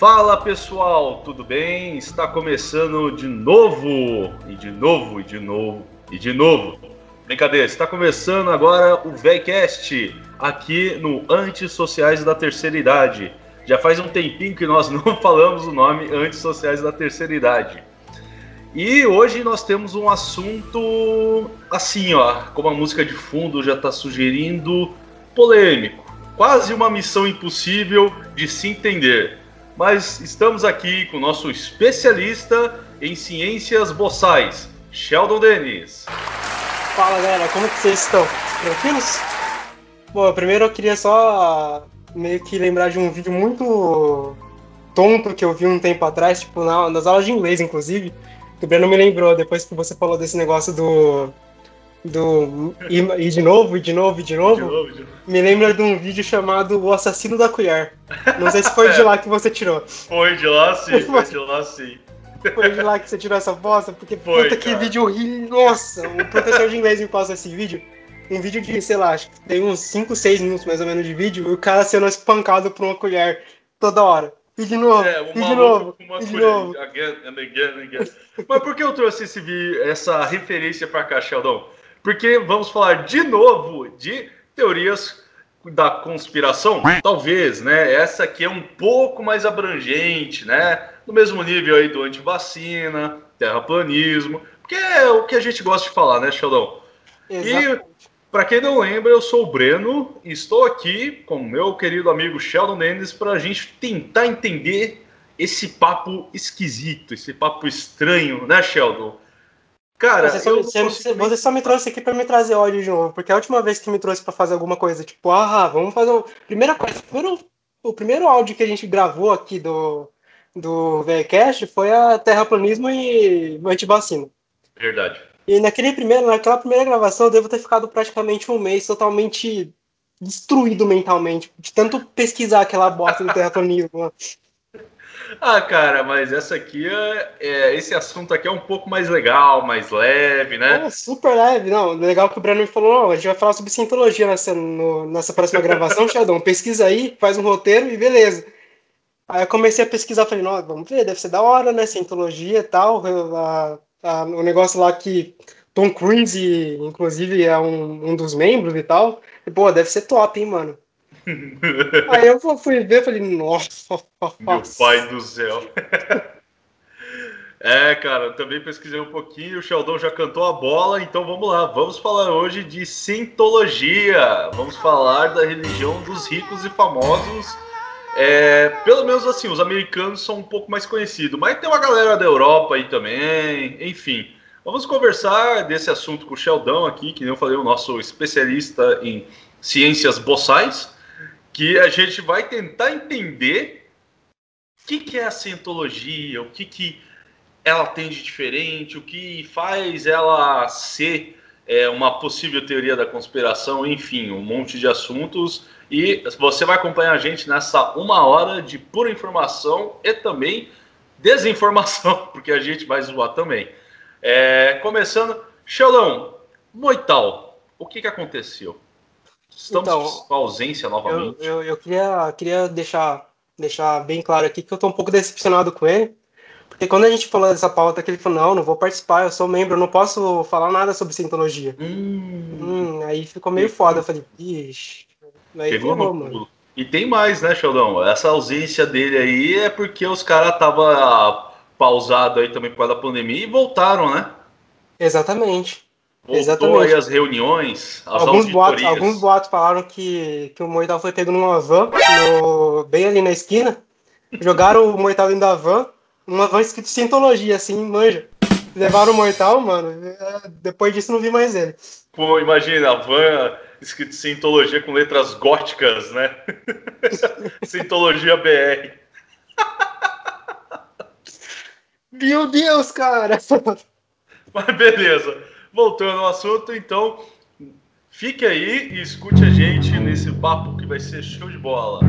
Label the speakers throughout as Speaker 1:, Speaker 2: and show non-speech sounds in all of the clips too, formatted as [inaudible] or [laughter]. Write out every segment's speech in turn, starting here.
Speaker 1: Fala pessoal, tudo bem? Está começando de novo, e de novo, e de novo, e de novo. Brincadeira, está começando agora o VECast, aqui no Antissociais da Terceira Idade. Já faz um tempinho que nós [laughs] não falamos o nome Antissociais da Terceira Idade. E hoje nós temos um assunto assim, ó, como a música de fundo já está sugerindo, polêmico. Quase uma missão impossível de se entender. Mas estamos aqui com o nosso especialista em ciências boçais, Sheldon Dennis.
Speaker 2: Fala galera, como que vocês estão? Tranquilos? Bom, primeiro eu queria só meio que lembrar de um vídeo muito tonto que eu vi um tempo atrás, tipo, nas aulas de inglês, inclusive, o Breno me lembrou, depois que você falou desse negócio do. Do. E, de novo, e de novo, e de novo, de novo, de novo. Me lembra de um vídeo chamado O Assassino da Colher. Não sei se foi de lá que você tirou. [laughs]
Speaker 1: Foi de lá sim, foi de lá sim.
Speaker 2: Foi de lá que você tirou essa bosta? Porque foi, puta que vídeo horrível. Nossa, o professor de inglês me passa esse vídeo. Um vídeo de, sei lá, acho que tem uns 5, 6 minutos mais ou menos de vídeo, e o cara sendo espancado por uma colher toda hora. E de novo, é, e de novo, e de novo.
Speaker 1: Again and again and again. Mas por que eu trouxe esse, essa referência para cá, Sheldon? Porque vamos falar de novo de teorias da conspiração? Talvez, né? Essa aqui é um pouco mais abrangente, né? No mesmo nível aí do antivacina, terraplanismo, porque é o que a gente gosta de falar, né, Sheldon? Exatamente. E para quem não lembra, eu sou o Breno e estou aqui com meu querido amigo Sheldon Mendes para a gente tentar entender esse papo esquisito, esse papo estranho, né, Sheldon?
Speaker 2: Cara, você só, você, você só me trouxe aqui para me trazer ódio de novo, porque a última vez que me trouxe para fazer alguma coisa, tipo, ah, vamos fazer. O... Primeira coisa, primeiro, o primeiro áudio que a gente gravou aqui do, do VCast foi a terraplanismo e antivacina.
Speaker 1: Verdade.
Speaker 2: E naquele primeiro, naquela primeira gravação eu devo ter ficado praticamente um mês totalmente destruído mentalmente, de tanto pesquisar aquela bosta do [laughs] terraplanismo.
Speaker 1: Ah, cara, mas essa aqui é, é, esse assunto aqui é um pouco mais legal, mais leve, né?
Speaker 2: É, super leve, não. Legal que o Breno me falou, não, a gente vai falar sobre cientologia nessa, no, nessa próxima gravação, [laughs] Sheldon. Pesquisa aí, faz um roteiro e beleza. Aí eu comecei a pesquisar, falei, não, vamos ver, deve ser da hora, né? Cientologia e tal. A, a, o negócio lá que Tom Cruise, inclusive, é um, um dos membros e tal. E, pô, deve ser top, hein, mano. [laughs] Aí eu fui ver e falei, nossa.
Speaker 1: Meu pai do céu. [laughs] É, cara, também pesquisei um pouquinho, o Sheldon já cantou a bola, então vamos lá, vamos falar hoje de Sintologia. Vamos falar da religião dos ricos e famosos é, pelo menos assim, os americanos são um pouco mais conhecidos, mas tem uma galera da Europa aí também, enfim. Vamos conversar desse assunto com o Sheldon aqui, que nem eu falei, o nosso especialista em ciências boçais, que a gente vai tentar entender o que, que é a cientologia, o que, que ela tem de diferente, o que faz ela ser é, uma possível teoria da conspiração, enfim, um monte de assuntos e você vai acompanhar a gente nessa uma hora de pura informação e também desinformação, [laughs] porque a gente vai zoar também. É, começando, Sheldon, Moital, o que, que aconteceu? Estamos então, com ausência novamente.
Speaker 2: Eu, eu, eu, queria, queria deixar, deixar bem claro aqui que eu estou um pouco decepcionado com ele. Porque quando a gente falou dessa pauta, que ele falou, não, não vou participar, eu sou membro, eu não posso falar nada sobre cientologia. Hum, hum, aí ficou meio foda. Eu falei, ixi,
Speaker 1: Aí Pegou ferrou, no... mano. E tem mais, né, Sheldon? Essa ausência dele aí é porque os caras estavam pausados aí também por causa da pandemia e voltaram, né?
Speaker 2: Exatamente.
Speaker 1: Voltou Exatamente. aí as reuniões, as
Speaker 2: alguns boatos, alguns boatos falaram que, que o Moital foi pego numa van, no, bem ali na esquina. Jogaram o Moital dentro da van, uma van escrito Sintologia, assim, manja. Levaram o Moital, mano. Depois disso não vi mais ele.
Speaker 1: Pô, imagina, a van escrito Sintologia com letras góticas, né? [laughs] Sintologia BR.
Speaker 2: Meu Deus, cara!
Speaker 1: Mas beleza. Voltando ao assunto, então, fique aí e escute a gente nesse papo que vai ser show de bola.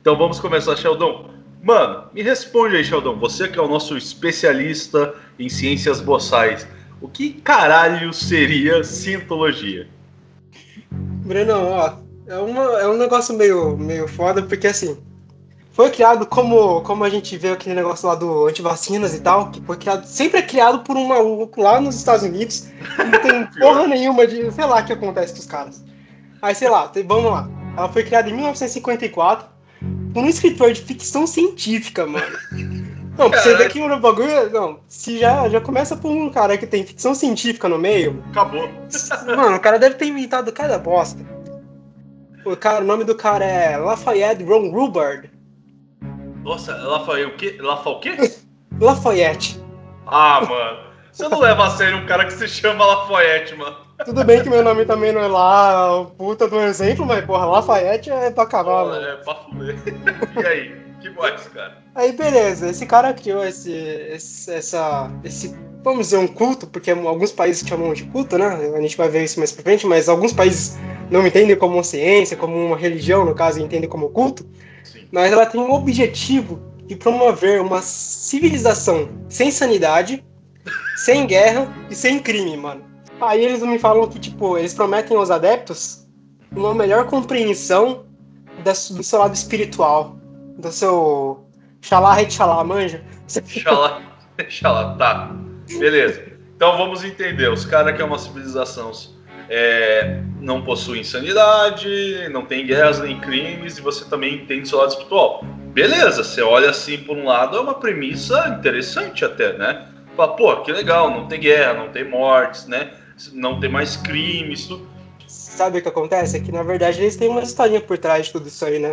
Speaker 1: Então vamos começar, Sheldon. Mano, me responde aí, Sheldon. Você que é o nosso especialista em ciências boçais. O que caralho seria cientologia?
Speaker 2: Breno, ó, é, uma, é um negócio meio, meio foda, porque assim, foi criado como, como a gente vê aquele negócio lá do antivacinas e tal, que foi criado, sempre é criado por um maluco lá nos Estados Unidos, não tem [laughs] porra nenhuma de, sei lá, o que acontece com os caras. Aí, sei lá, vamos lá, ela foi criada em 1954 por um escritor de ficção científica, mano. Não, pra você ver que o bagulho. Não, se já, já começa por um cara que tem ficção científica no meio.
Speaker 1: Acabou.
Speaker 2: Mano, o cara deve ter inventado cada bosta. O, cara, o nome do cara é Lafayette Ron Hubbard.
Speaker 1: Nossa, Lafayette o quê? Lafayette o quê?
Speaker 2: Lafayette.
Speaker 1: Ah, mano. Você não leva a sério um cara que se chama Lafayette, mano.
Speaker 2: Tudo bem que meu nome também não é lá o puta do exemplo, mas porra, Lafayette é pra cavalo.
Speaker 1: É, pra fuder. [laughs] E aí? Que mais, cara?
Speaker 2: Aí beleza, esse cara criou esse, esse, essa, esse, vamos dizer, um culto, porque alguns países chamam de culto, né? A gente vai ver isso mais pra frente, mas alguns países não entendem como ciência, como uma religião, no caso, entendem como culto. Sim. Mas ela tem um objetivo de promover uma civilização sem sanidade, sem guerra e sem crime, mano. Aí eles me falam que, tipo, eles prometem aos adeptos uma melhor compreensão do seu lado espiritual, do seu xalá, xalá, manja?
Speaker 1: Xalá, [laughs] xalá, tá. Beleza. Então vamos entender. Os caras que é uma civilização é, não possuem sanidade, não tem guerras nem crimes, e você também entende seu lado espiritual. Beleza, você olha assim por um lado, é uma premissa interessante até, né? Fala, pô, que legal, não tem guerra, não tem mortes, né? Não tem mais crimes, tudo.
Speaker 2: Sabe o que acontece? É que na verdade eles têm uma historinha por trás de tudo isso aí, né?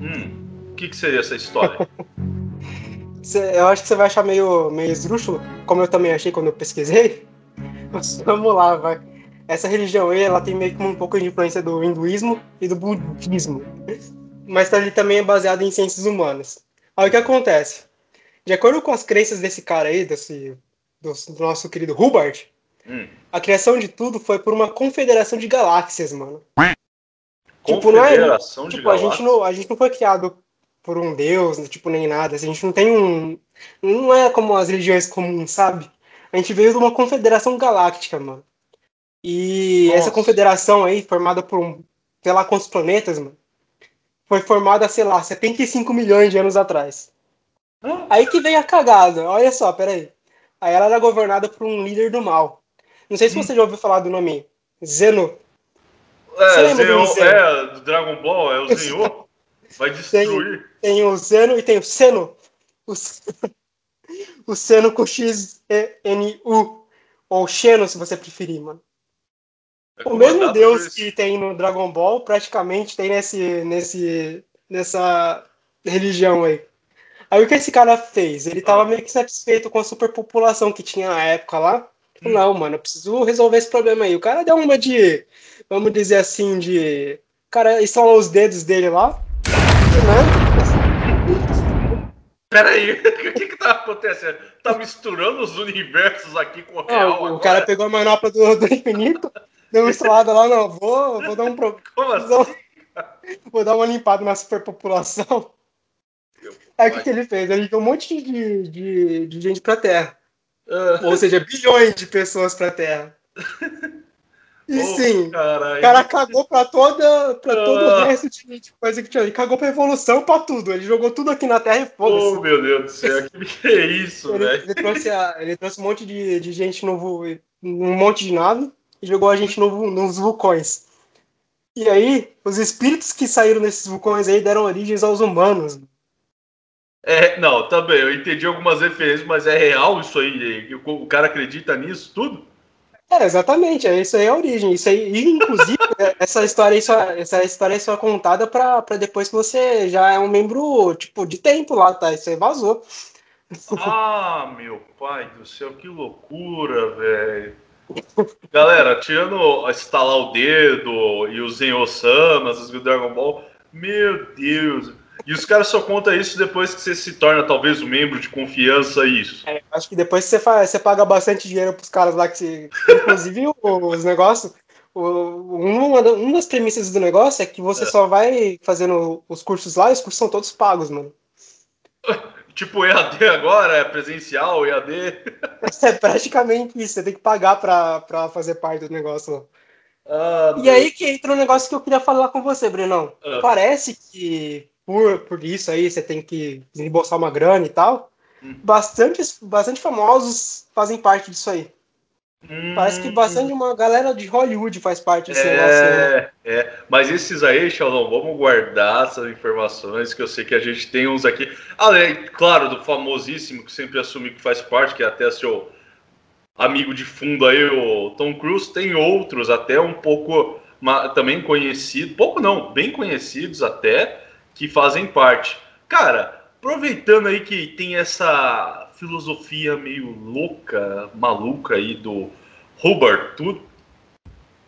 Speaker 1: Hum. O que, que seria essa história? [laughs]
Speaker 2: eu acho que você vai achar meio, meio esdrúxulo, como eu também achei quando eu pesquisei. [laughs] Mas vamos lá, vai. Essa religião aí, ela tem meio que um pouco de influência do hinduísmo e do budismo. Mas ele também é baseado em ciências humanas. Aí o que acontece? De acordo com as crenças desse cara aí, desse, do, do nosso querido Hubbard, hum. a criação de tudo foi por uma confederação de galáxias, mano.
Speaker 1: Tipo, não é, tipo,
Speaker 2: a gente não, a gente não foi criado por um deus, tipo, nem nada. Assim, a gente não tem um. Não é como as religiões comuns, sabe? A gente veio de uma confederação galáctica, mano. E Nossa. essa confederação aí, formada por um, sei lá quantos planetas, mano, foi formada, sei lá, 75 milhões de anos atrás. Aí que veio a cagada. Olha só, peraí. Aí ela era governada por um líder do mal. Não sei se hum. você já ouviu falar do nome Zeno.
Speaker 1: É, Zeno, é, do Dragon Ball, é o Zenhou. Vai destruir.
Speaker 2: Tem, tem o Zeno e tem o Seno. O, [laughs] o Seno com X-N-U. Ou Xeno, se você preferir, mano. É o mesmo Deus que tem no Dragon Ball, praticamente tem nesse, nesse, nessa religião aí. Aí o que esse cara fez? Ele tava ah. meio que satisfeito com a superpopulação que tinha na época lá. Hum. Não, mano, eu preciso resolver esse problema aí. O cara deu uma de, vamos dizer assim, de. O cara instalou os dedos dele lá,
Speaker 1: né? Peraí, [laughs] o que que tá acontecendo? Tá misturando os universos aqui com o real
Speaker 2: O cara pegou a manopla do, do infinito, deu uma estrelada lá, não, vou, vou dar um... Pro... [laughs]
Speaker 1: Como assim?
Speaker 2: Vou dar uma limpada na superpopulação. Aí o que, que ele fez? Ele deu um monte de, de, de gente pra Terra. Uh. Ou seja, bilhões de pessoas pra Terra. [laughs] E oh, sim, o cara cagou pra, toda, pra todo o ah. resto de coisa que tinha. Ele cagou pra evolução, pra tudo. Ele jogou tudo aqui na Terra e foda-se.
Speaker 1: Oh, meu Deus do céu, que é isso, velho?
Speaker 2: Ele trouxe, a, ele trouxe um monte de, de gente novo, um monte de nave e jogou a gente no, nos vulcões. E aí, os espíritos que saíram desses vulcões aí deram origens aos humanos.
Speaker 1: É, não, também, eu entendi algumas referências, mas é real isso aí? O cara acredita nisso tudo?
Speaker 2: É, exatamente, é isso aí é a origem. Isso aí, inclusive, [laughs] essa história só, essa história só é contada pra, pra depois que você já é um membro, tipo, de tempo lá, tá? Isso aí vazou.
Speaker 1: Ah, meu pai do céu, que loucura, velho. Galera, tirando estalar o dedo e os Zen-Osamas, os Dragon Ball, meu Deus. E os caras só contam isso depois que você se torna talvez um membro de confiança isso.
Speaker 2: É, acho que depois você, faz, você paga bastante dinheiro pros caras lá que se. Inclusive [laughs] os negócios. Uma, uma das premissas do negócio é que você é. só vai fazendo os cursos lá e os cursos são todos pagos, mano. [laughs]
Speaker 1: tipo EAD agora, é presencial, EAD. [laughs]
Speaker 2: É praticamente isso, você tem que pagar pra, pra fazer parte do negócio. Ah, e aí que entra um negócio que eu queria falar com você, Brenão. Ah. Parece que por, por isso aí você tem que desembolsar uma grana e tal. Hum. Bastante, bastante famosos fazem parte disso aí. Hum. Parece que bastante uma galera de Hollywood faz parte desse
Speaker 1: é, negócio aí. Né? É, mas esses aí, Sheldon, vamos guardar essas informações, que eu sei que a gente tem uns aqui. Além, claro, do famosíssimo, que sempre assumi que faz parte, que é até seu amigo de fundo aí, o Tom Cruise, tem outros até um pouco também conhecidos, pouco não, bem conhecidos até, que fazem parte. Cara, aproveitando aí que tem essa filosofia meio louca, maluca aí do Hubbard, tudo,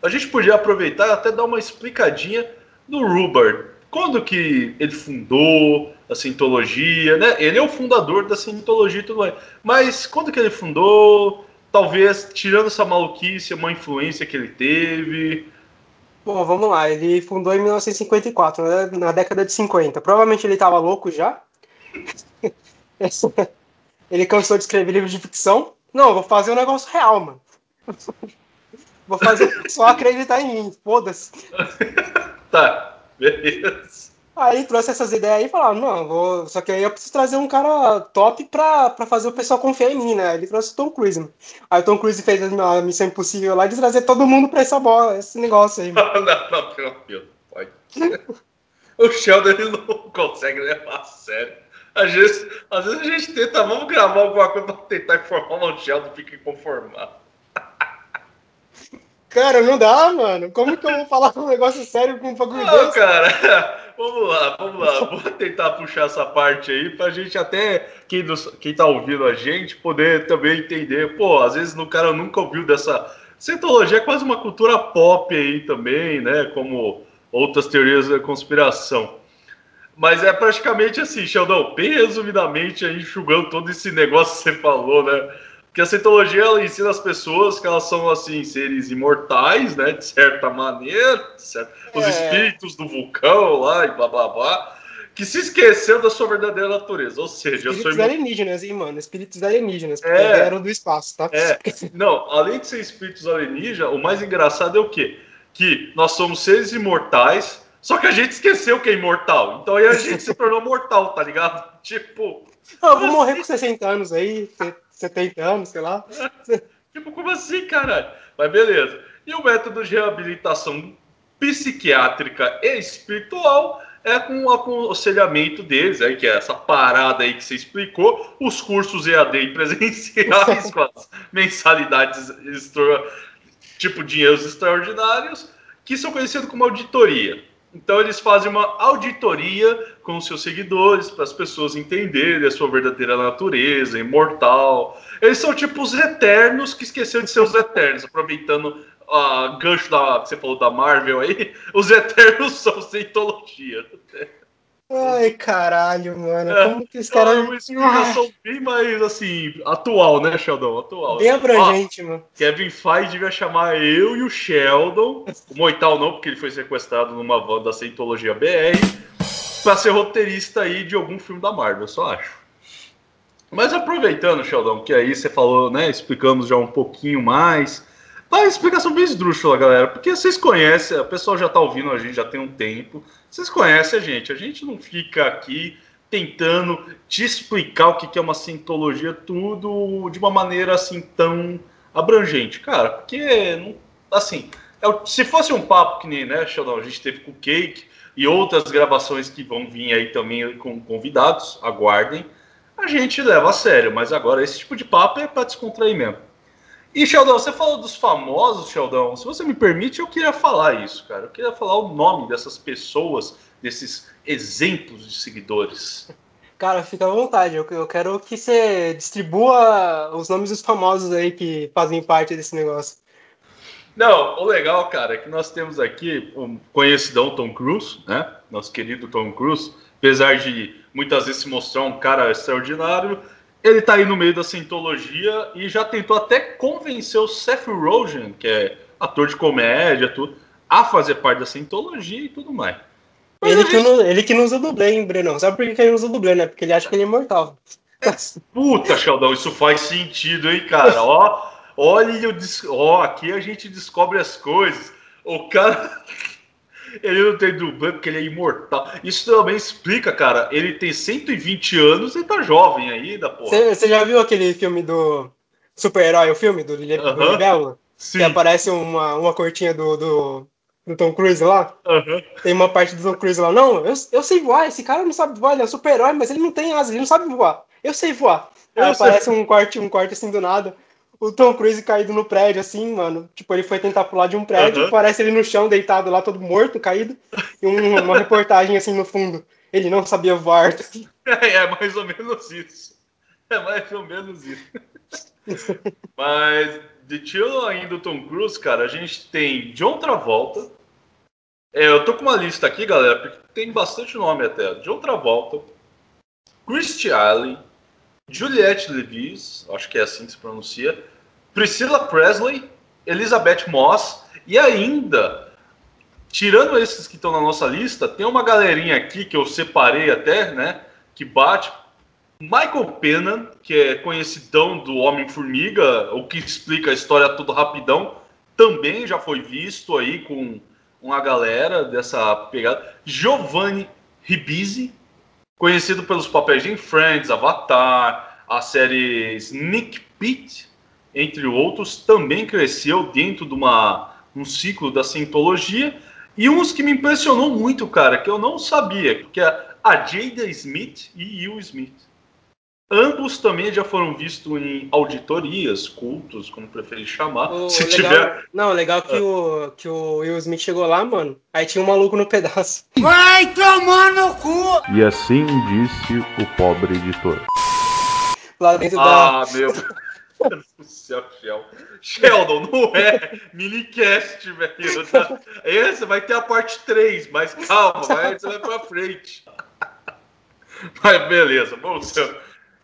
Speaker 1: a gente podia aproveitar até dar uma explicadinha do Hubbard. Quando que ele fundou a Scientologia, né? Ele é o fundador da Scientologia e tudo mais. Mas quando que ele fundou? Talvez, tirando essa maluquice, uma influência que ele teve.
Speaker 2: Bom, vamos lá. Ele fundou em 1954, né? na década de 50. Provavelmente ele estava louco já. [laughs] ele cansou de escrever livros de ficção. Não, vou fazer um negócio real, mano. Vou fazer só acreditar em mim, foda-se. [laughs]
Speaker 1: tá, beleza.
Speaker 2: Aí trouxe essas ideias aí e falaram, não, vou... só que aí eu preciso trazer um cara top pra, pra fazer o pessoal confiar em mim, né? Ele trouxe o Tom Cruise. Mano. Aí o Tom Cruise fez a missão impossível lá de trazer todo mundo pra essa bola, esse negócio aí.
Speaker 1: Mano. [laughs] não, não, pelo amor pode. [laughs] o Sheldon ele não consegue levar a sério. Às vezes, às vezes a gente tenta, vamos gravar alguma coisa pra tentar informar, o Sheldon fica inconformado.
Speaker 2: Cara, não dá, mano. Como que eu vou falar um negócio sério com um bagulho
Speaker 1: Não, desse? cara, vamos lá, vamos lá. [laughs] Vou tentar puxar essa parte aí pra gente até, quem, nos, quem tá ouvindo a gente, poder também entender. Pô, às vezes o cara nunca ouviu dessa... Cientologia é quase uma cultura pop aí também, né? Como outras teorias da conspiração. Mas é praticamente assim, Sheldon, bem resumidamente, aí, enxugando todo esse negócio que você falou, né? Porque a cientologia ela ensina as pessoas que elas são assim seres imortais, né, de certa maneira, certo? os é. espíritos do vulcão lá e blá blá blá, que se esqueceu da sua verdadeira natureza, ou seja,
Speaker 2: espíritos eu sou alienígenas, hein, mano, espíritos alienígenas, porque é, vieram do espaço, tá?
Speaker 1: É. Não, além de ser espíritos alienígenas, o mais engraçado é o quê? Que nós somos seres imortais, só que a gente esqueceu que é imortal. Então aí a gente se tornou mortal, tá ligado? [laughs] Tipo.
Speaker 2: Ah, eu vou morrer com 60 anos aí. 70 anos, sei lá. [laughs]
Speaker 1: tipo, como assim, caralho? Mas beleza. E o método de reabilitação psiquiátrica e espiritual é com o aconselhamento deles, aí, que é essa parada aí que você explicou, os cursos EAD [laughs] presenciais com as mensalidades, tipo dinheiros extraordinários, que são conhecidos como auditoria. Então eles fazem uma auditoria com os seus seguidores para as pessoas entenderem a sua verdadeira natureza, imortal. Eles são tipo os eternos que esqueceram de ser os eternos, aproveitando a uh, gancho da que você falou da Marvel aí. [laughs] Os eternos são cientologia.
Speaker 2: Ai, caralho, mano. É, Como que os caras. É
Speaker 1: uma explicação bem mais, assim, atual, né, Sheldon? Atual.
Speaker 2: Bem abrangente, Ó, mano.
Speaker 1: Kevin Feige devia chamar eu e o Sheldon, o Moital não, porque ele foi sequestrado numa van da Cientologia BR, pra ser roteirista aí de algum filme da Marvel, eu só acho. Mas aproveitando, Sheldon, que aí você falou, né, explicamos já um pouquinho mais. Uma explicação bem esdrúxula, galera, porque vocês conhecem, o pessoal já tá ouvindo a gente já tem um tempo. Vocês conhecem a gente, a gente não fica aqui tentando te explicar o que é uma sintologia, tudo de uma maneira assim tão abrangente, cara, porque, assim, é se fosse um papo que nem, né, Sheldon, a gente teve com o Cake e outras gravações que vão vir aí também com convidados, aguardem, a gente leva a sério, mas agora esse tipo de papo é para descontrair mesmo. E, Sheldon, você falou dos famosos, Sheldon. Se você me permite, eu queria falar isso, cara. Eu queria falar o nome dessas pessoas, desses exemplos de seguidores.
Speaker 2: Cara, fica à vontade. Eu, eu quero que você distribua os nomes dos famosos aí que fazem parte desse negócio.
Speaker 1: Não, o legal, cara, é que nós temos aqui o um conhecidão Tom Cruise, né? Nosso querido Tom Cruise. Apesar de muitas vezes se mostrar um cara extraordinário, ele tá aí no meio da Scientologia e já tentou até convencer o Seth Rogen, que é ator de comédia, tudo, a fazer parte da Scientologia e tudo mais.
Speaker 2: Ele, gente... que não, ele que não usa dublê, hein, Brenão? Sabe por que ele não usa dublê, né? Porque ele acha que ele é imortal.
Speaker 1: Puta, Sheldon, isso faz sentido, hein, cara? Ó, olha, ó, aqui a gente descobre as coisas. O cara. Ele não tem dublê porque ele é imortal. Isso também explica, cara. Ele tem 120 anos e tá jovem ainda, pô.
Speaker 2: Você já viu aquele filme do super-herói, o filme do, Lili, uh -huh. do Libélula? Que aparece uma, uma cortinha do, do, do Tom Cruise lá.
Speaker 1: Uhum.
Speaker 2: Tem uma parte do Tom Cruise lá. Não, eu, eu sei voar. Esse cara não sabe voar. Ele é um super-herói, mas ele não tem asas. Ele não sabe voar. Eu sei voar. Eu Aí sei. aparece um corte, um corte assim do nada. O Tom Cruise caído no prédio, assim, mano. Tipo, ele foi tentar pular de um prédio. Uhum. Aparece ele no chão, deitado lá, todo morto, caído. E um, uma reportagem assim no fundo. Ele não sabia voar.
Speaker 1: É, [laughs] é mais ou menos isso. É mais ou menos isso. Mas de tio ainda do Tom Cruise, cara, a gente tem John Travolta. É, eu tô com uma lista aqui, galera, porque tem bastante nome até. John Travolta, Christy Alley, Juliette Levis, acho que é assim que se pronuncia, Priscilla Presley, Elizabeth Moss e ainda, tirando esses que estão na nossa lista, tem uma galerinha aqui que eu separei até, né, que bate Michael Pena, que é conhecidão do Homem-Formiga, o que explica a história tudo rapidão, também já foi visto aí com uma galera dessa pegada. Giovanni Ribisi, conhecido pelos papéis de Friends, Avatar, a série Sneak Pit, entre outros, também cresceu dentro de uma, um ciclo da Scientologia. E uns que me impressionou muito, cara, que eu não sabia, que é a Jada Smith e Will Smith. Ambos também já foram vistos em auditorias, cultos, como preferir chamar.
Speaker 2: O se legal, tiver. Não, legal que, ah. o, que o Will Smith chegou lá, mano. Aí tinha um maluco no pedaço. [laughs]
Speaker 3: Vai tomar no cu!
Speaker 4: E assim disse o pobre editor.
Speaker 2: Lá dentro
Speaker 1: ah, da. meu Deus do [laughs] céu, Sheldon. Sheldon, não é minicast, velho. Esse vai ter a parte 3, mas calma, vai, você vai pra frente. [laughs] Mas beleza, vamos.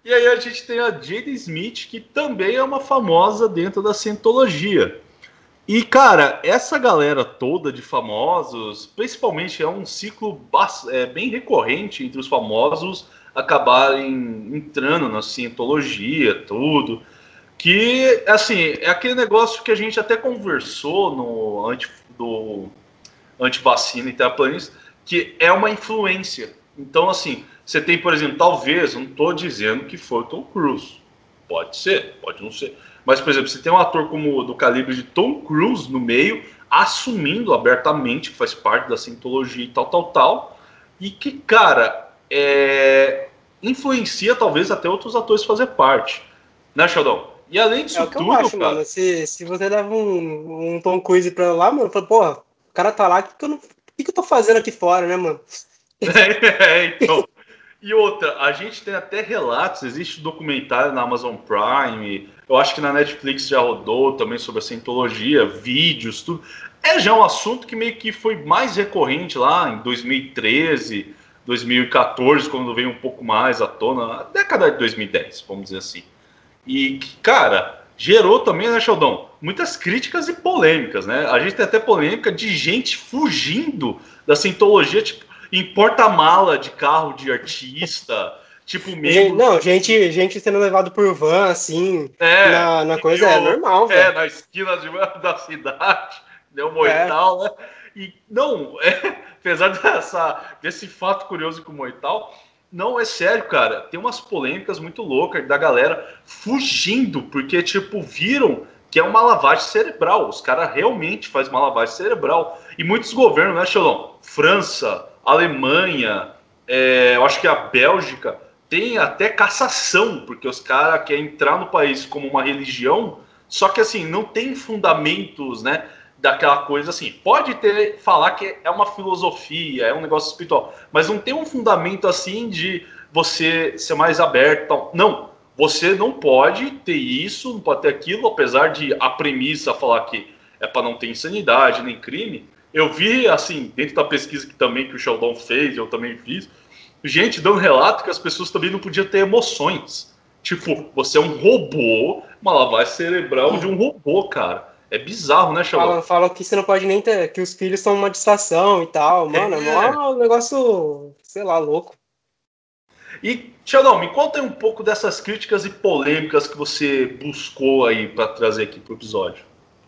Speaker 1: E aí a gente tem a Jada Smith, que também é uma famosa dentro da Scientologia. E, cara, essa galera toda de famosos, principalmente é um ciclo é, bem recorrente entre os famosos acabarem entrando na Scientologia, tudo. Que, assim, é aquele negócio que a gente até conversou no anti, do antivacina e terraplanista, que é uma influência. Então, assim, você tem, por exemplo, talvez, não estou dizendo que foi o Tom Cruise. Pode ser, pode não ser. Mas, por exemplo, você tem um ator como do calibre de Tom Cruise no meio, assumindo abertamente que faz parte da Scientologia e tal, tal, tal, e que, cara, é... influencia talvez até outros atores fazer parte. Né, Sheldon? E além disso
Speaker 2: é o que
Speaker 1: tudo,
Speaker 2: eu acho,
Speaker 1: cara...
Speaker 2: mano. Se, se você leva um, um Tom Cruise pra lá, mano, fala, porra, o cara tá lá, o que, que, eu não... que, que eu tô fazendo aqui fora, né, mano? [laughs]
Speaker 1: é, então. E outra, a gente tem até relatos, existe documentário na Amazon Prime, eu acho que na Netflix já rodou também sobre a Scientologia, vídeos, tudo. É já um assunto que meio que foi mais recorrente lá em 2013, 2014, quando veio um pouco mais à tona, década de 2010, vamos dizer assim. E, cara, gerou também, né, Sheldon, muitas críticas e polêmicas, né? A gente tem até polêmica de gente fugindo da Scientologia, tipo, em porta-mala de carro de artista. Tipo,
Speaker 2: mesmo. Não, gente, gente sendo levado por van, assim, é, na, na coisa, é normal,
Speaker 1: velho. É, na esquina de, [laughs] da cidade, deu um moital, é. né? E, não, é, [laughs] apesar dessa, desse fato curioso com o moital, não, é sério, cara, tem umas polêmicas muito loucas da galera fugindo, porque, tipo, viram que é uma lavagem cerebral. Os caras realmente fazem uma lavagem cerebral. E muitos governos, né, Xelão? França, Alemanha, é, eu acho que a Bélgica tem até cassação, porque os caras querem entrar no país como uma religião, só que assim, não tem fundamentos, né? Daquela coisa assim, pode ter falar que é uma filosofia, é um negócio espiritual, mas não tem um fundamento assim de você ser mais aberto. Não, você não pode ter isso, não pode ter aquilo, apesar de a premissa falar que é para não ter insanidade nem crime, eu vi, assim, dentro da pesquisa que também que o Sheldon fez, eu também fiz, gente dando relato que as pessoas também não podiam ter emoções. Tipo, você é um robô, uma lavagem cerebral de um robô, cara. É bizarro, né, Sheldon?
Speaker 2: Falam, falam que você não pode nem ter. que os filhos são uma distração e tal. Mano, é, é um negócio, sei lá, louco.
Speaker 1: E, Sheldon, me conta um pouco dessas críticas e polêmicas que você buscou aí para trazer aqui pro episódio.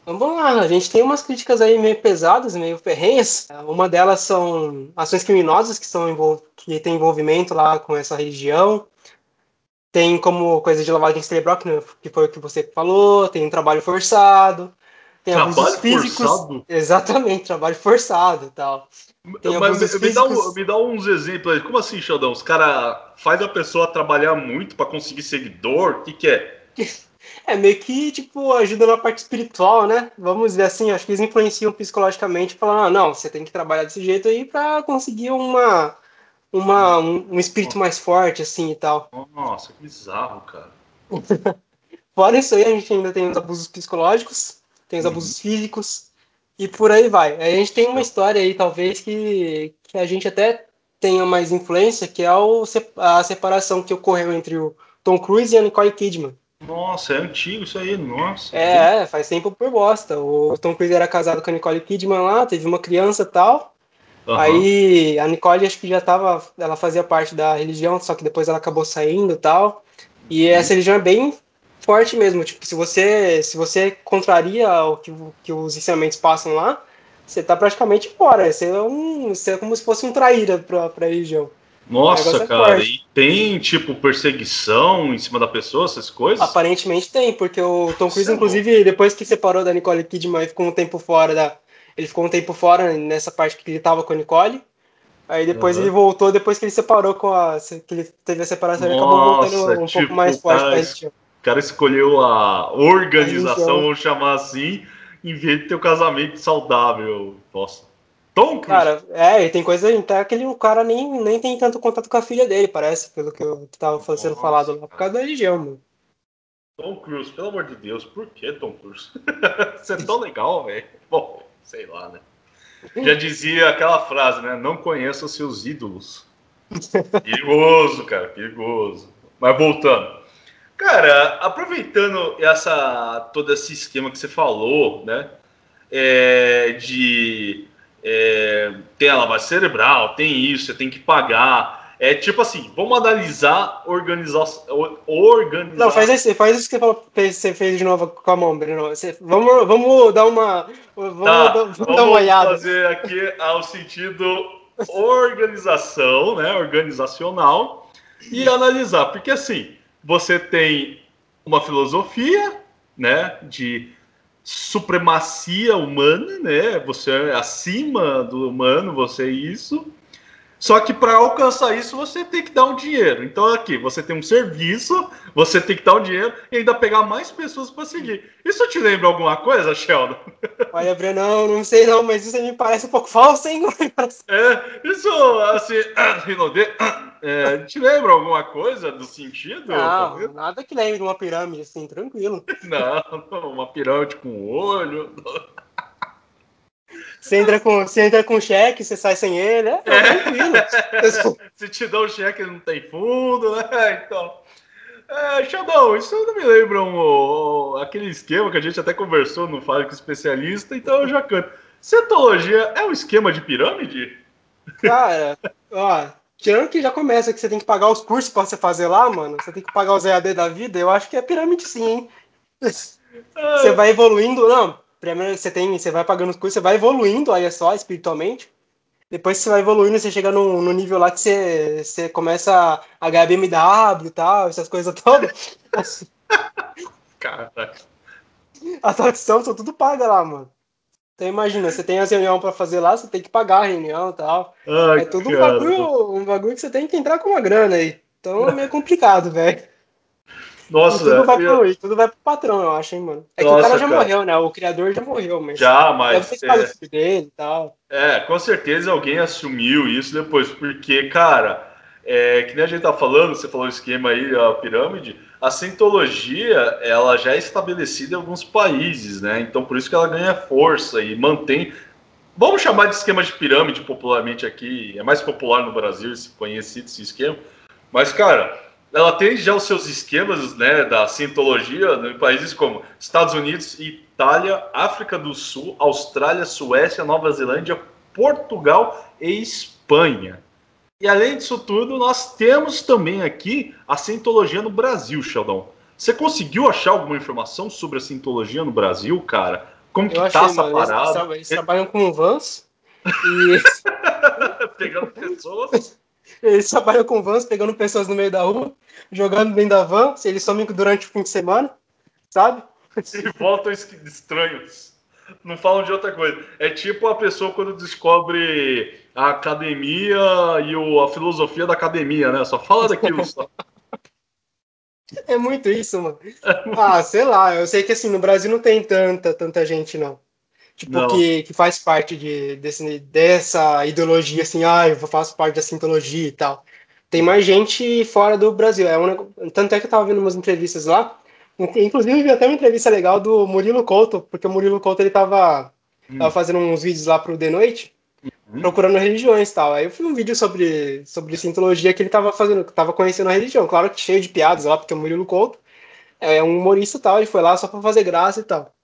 Speaker 2: Vamos lá, a gente tem umas críticas aí meio pesadas, meio ferrenhas. Uma delas são ações criminosas que, são que tem envolvimento lá com essa religião. Tem como coisa de lavagem cerebral, que foi o que você falou, tem um trabalho forçado, tem trabalho físicos. Forçado? Exatamente, trabalho forçado e tal.
Speaker 1: Tem Mas me, me, dá um, me, dá uns exemplos aí. Como assim, Xandão? Os caras fazem a pessoa trabalhar muito para conseguir seguidor? O que, que é? [laughs]
Speaker 2: É meio que, tipo, ajuda na parte espiritual, né? Vamos dizer assim, acho que eles influenciam psicologicamente, falando, ah, não, você tem que trabalhar desse jeito aí pra conseguir uma, uma, um, um espírito mais forte, assim, e tal.
Speaker 1: Nossa, que bizarro, cara. [laughs]
Speaker 2: Fora isso aí, a gente ainda tem os abusos psicológicos, tem os uhum. abusos físicos, e por aí vai. A gente tem uma história aí, talvez, que, que a gente até tenha mais influência, que é o, a separação que ocorreu entre o Tom Cruise e a Nicole Kidman.
Speaker 1: Nossa, é antigo isso aí, nossa.
Speaker 2: É, faz tempo por bosta. O Tom Cruise era casado com a Nicole Kidman lá, teve uma criança e tal. Uhum. Aí a Nicole acho que já tava. Ela fazia parte da religião, só que depois ela acabou saindo e tal. E essa religião é bem forte mesmo. Tipo, se você, se você contraria o que, que os ensinamentos passam lá, você tá praticamente fora. Você é, um, você é como se fosse um traíra pra, pra religião.
Speaker 1: Nossa, é cara, e tem, tipo, perseguição em cima da pessoa, essas coisas?
Speaker 2: Aparentemente tem, porque o Tom Cruise, é inclusive, depois que separou da Nicole Kidman e ficou um tempo fora da. Ele ficou um tempo fora nessa parte que ele tava com a Nicole. Aí depois uhum. ele voltou, depois que ele separou com a. que ele teve a separação, Nossa, ele acabou voltando um tipo, pouco mais forte
Speaker 1: cara, pra O cara escolheu a organização, vamos chamar assim, em vez de ter um casamento saudável. Nossa.
Speaker 2: Tom Cruise. Cara, é, e tem coisa. Até aquele o cara nem, nem tem tanto contato com a filha dele, parece, pelo que eu tava sendo Nossa, falado lá, por causa da religião, mano.
Speaker 1: Tom Cruise, pelo amor de Deus, por que Tom Cruise? [laughs] Você é tão legal, velho. Bom, sei lá, né? Já dizia aquela frase, né? Não conheça os seus ídolos. perigoso, cara, perigoso. Mas voltando. Cara, aproveitando essa todo esse esquema que você falou, né? É, de é, tem a lavagem cerebral, tem isso, você tem que pagar. É tipo assim, vamos analisar organização. Organizar...
Speaker 2: Não, faz isso, faz isso que você fez de novo com a mão, Bruno. Você, vamos, vamos dar uma. Vamos,
Speaker 1: tá, dar, vamos dar uma olhada. fazer aqui ao sentido organização, né? Organizacional, e analisar. Porque assim, você tem uma filosofia, né? De supremacia humana, né? Você é acima do humano, você é isso. Só que para alcançar isso você tem que dar um dinheiro. Então aqui você tem um serviço, você tem que dar um dinheiro e ainda pegar mais pessoas para seguir. Isso te lembra alguma coisa, Sheldon? [laughs]
Speaker 2: Olha, Brenão, não sei não, mas isso me parece um pouco falso, hein? [laughs]
Speaker 1: É, isso assim, [coughs] Rinode, [coughs] é, te lembra alguma coisa do sentido?
Speaker 2: Não, nada que lembre de uma pirâmide, assim, tranquilo. [laughs]
Speaker 1: Não, uma pirâmide com olho.
Speaker 2: Você entra com, você entra com cheque, você sai sem ele, é, é. tranquilo.
Speaker 1: Se te dá o um cheque, não tem fundo, né? Então. É, Xandão, isso não me lembra um, aquele esquema que a gente até conversou no Fale com Especialista, então eu já canto. Cientologia é um esquema de pirâmide?
Speaker 2: Cara, ó, Tirando que já começa que você tem que pagar os cursos para você fazer lá, mano. Você tem que pagar os EAD da vida. Eu acho que é pirâmide sim, hein? Você vai evoluindo. Não, primeiro você tem. Você vai pagando os cursos, você vai evoluindo, olha só, espiritualmente. Depois você vai evoluindo, você chega no, no nível lá que você, você começa a ganhar BMW e tal, essas coisas todas. [laughs]
Speaker 1: Caraca.
Speaker 2: A atração, são tudo paga lá, mano. Então imagina, você tem as reuniões para fazer lá, você tem que pagar a reunião e tal. Ai, é tudo um bagulho, um bagulho que você tem que entrar com uma grana aí. Então é meio complicado, velho.
Speaker 1: Nossa,
Speaker 2: tudo vai, pro, eu... tudo vai pro patrão, eu acho, hein, mano. É Nossa, que o cara já cara. morreu, né? O criador já morreu, mas.
Speaker 1: Já, mas.
Speaker 2: Deve ter é... filho dele e tal.
Speaker 1: É, com certeza alguém assumiu isso depois, porque, cara, é, que nem a gente tá falando, você falou o esquema aí, a pirâmide a cientologia ela já é estabelecida em alguns países, né? Então por isso que ela ganha força e mantém. Vamos chamar de esquema de pirâmide popularmente aqui, é mais popular no Brasil, esse conhecido esse esquema. Mas cara, ela tem já os seus esquemas, né, da cientologia em países como Estados Unidos Itália, África do Sul, Austrália, Suécia, Nova Zelândia, Portugal e Espanha. E além disso tudo, nós temos também aqui a Scientologia no Brasil, Sheldon. Você conseguiu achar alguma informação sobre a Scientologia no Brasil, cara? Como que
Speaker 2: Eu
Speaker 1: tá
Speaker 2: achei,
Speaker 1: essa
Speaker 2: mano. Eles,
Speaker 1: parada?
Speaker 2: tra- eles trabalham com vans e [laughs]
Speaker 1: Pegando pessoas.
Speaker 2: Eles trabalham com vans, pegando pessoas no meio da rua, jogando dentro da van, se eles somem durante o fim de semana, sabe?
Speaker 1: e voltam es- estranhos. Não falam de outra coisa. É tipo a pessoa quando descobre a academia e o- a filosofia da academia, né? Só fala daquilo só.
Speaker 2: É muito isso, mano. Ah, sei lá, eu sei que assim, no Brasil não tem tanta, tanta gente, não. Tipo, que, que faz parte de, desse, dessa ideologia, assim, ah, eu faço parte da sintologia e tal. Tem mais gente fora do Brasil. É um, tanto é que eu tava vendo umas entrevistas lá. Inclusive, vi até uma entrevista legal do Murilo Couto, porque o Murilo Couto ele tava,
Speaker 1: Hum.
Speaker 2: tava fazendo uns vídeos lá pro The Noite,
Speaker 1: Uhum.
Speaker 2: procurando religiões e tal. Aí eu vi um vídeo sobre, sobre sintologia que ele tava fazendo, tava conhecendo a religião. Claro que cheio de piadas lá, porque o Murilo Couto é um humorista e tal, ele foi lá só pra fazer graça e tal.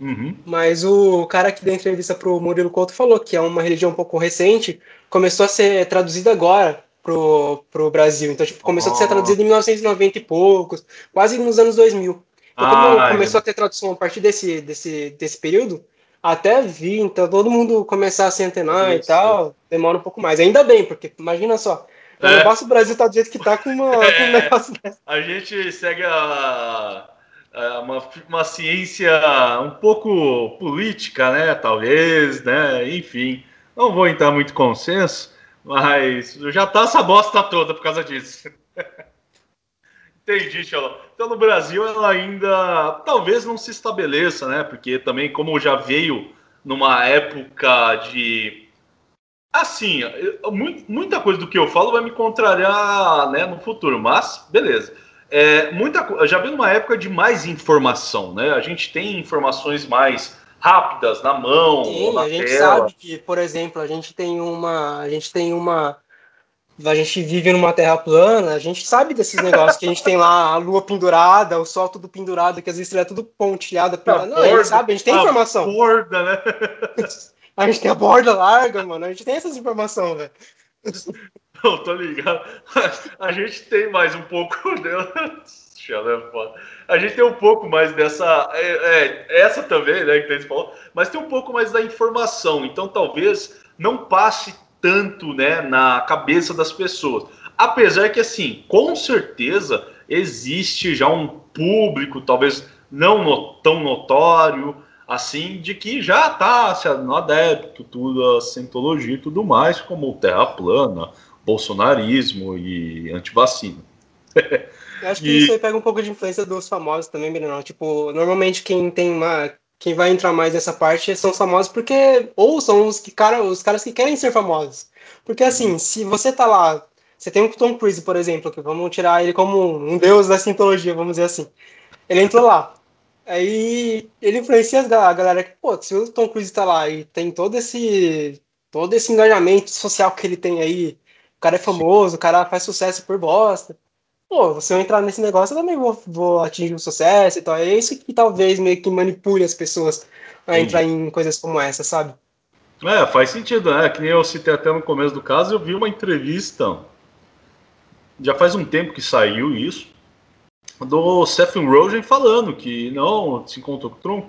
Speaker 1: Uhum.
Speaker 2: Mas o cara que deu entrevista pro Murilo Couto falou que é uma religião um pouco recente, começou a ser traduzida agora pro, pro Brasil. Então, tipo, começou a ser traduzida em 1990 e poucos, quase nos anos 2000. Então,
Speaker 1: Ah,
Speaker 2: começou a ter tradução a partir desse, desse, desse período, até vir, então todo mundo começar a se antenar e
Speaker 1: Isso.
Speaker 2: tal, demora um pouco mais. Ainda bem, porque imagina só,
Speaker 1: É.
Speaker 2: não basta o Brasil estar do jeito que tá com, uma, [laughs] com um
Speaker 1: É.
Speaker 2: negócio desse.
Speaker 1: A gente segue a- uma, uma ciência um pouco política, né? Talvez, né? Enfim, não vou entrar muito consenso, mas já tá essa bosta toda por causa disso. [laughs] Entendi, Xaló. Então no Brasil ela ainda talvez não se estabeleça, né? Porque também, como já veio numa época de. Assim, muita coisa do que eu falo vai me contrariar né, no futuro, mas beleza. É, muita, co- já veio numa época de mais informação, né? A gente tem informações mais rápidas na mão,
Speaker 2: Sim,
Speaker 1: na
Speaker 2: a gente
Speaker 1: tela.
Speaker 2: sabe que, por exemplo, a gente tem uma. A gente tem uma. A gente vive numa terra plana, a gente sabe desses negócios que a gente tem lá a lua pendurada, o sol tudo pendurado, que as estrelas tudo pontilhada.
Speaker 1: A
Speaker 2: Não, a gente
Speaker 1: borda-
Speaker 2: sabe, a gente tem
Speaker 1: a
Speaker 2: informação.
Speaker 1: Borda, né? [laughs]
Speaker 2: A gente tem a borda larga, mano. A gente tem essas informações, velho.
Speaker 1: Não, tô ligado. A gente tem mais um pouco [laughs] dela. A gente tem um pouco mais dessa. É, é, essa também, né? Que falou, mas tem um pouco mais da informação. Então talvez não passe tanto né, na cabeça das pessoas. Apesar que, assim, com certeza existe já um público, talvez não no- tão notório, assim, de que já está se adepto tudo a cientologia e tudo mais, como terra plana, bolsonarismo e antivacina. [laughs]
Speaker 2: Eu acho que
Speaker 1: E-
Speaker 2: isso aí pega um pouco de influência dos famosos também, Brenão. Tipo, normalmente quem tem uma. Quem vai entrar mais nessa parte são os famosos porque. Ou são os, que, cara, os caras que querem ser famosos. Porque assim, se você tá lá. Você tem o Tom Cruise, por exemplo, que vamos tirar ele como um, um deus da sintologia, vamos dizer assim. Ele entrou lá. Aí ele influencia a ga- a galera que, pô, se o Tom Cruise tá lá e tem todo esse. todo esse engajamento social que ele tem aí, cara é famoso, o cara faz sucesso por bosta pô, se eu entrar nesse negócio, eu também vou, vou atingir o sucesso e tal. É isso que talvez meio que manipule as pessoas a
Speaker 1: Entendi.
Speaker 2: entrar em coisas como essa, sabe?
Speaker 1: É, faz sentido, né? Que nem eu citei até no começo do caso, eu vi uma entrevista, já faz um tempo que saiu isso, do Seth Rogen falando que não se encontrou com o Trump.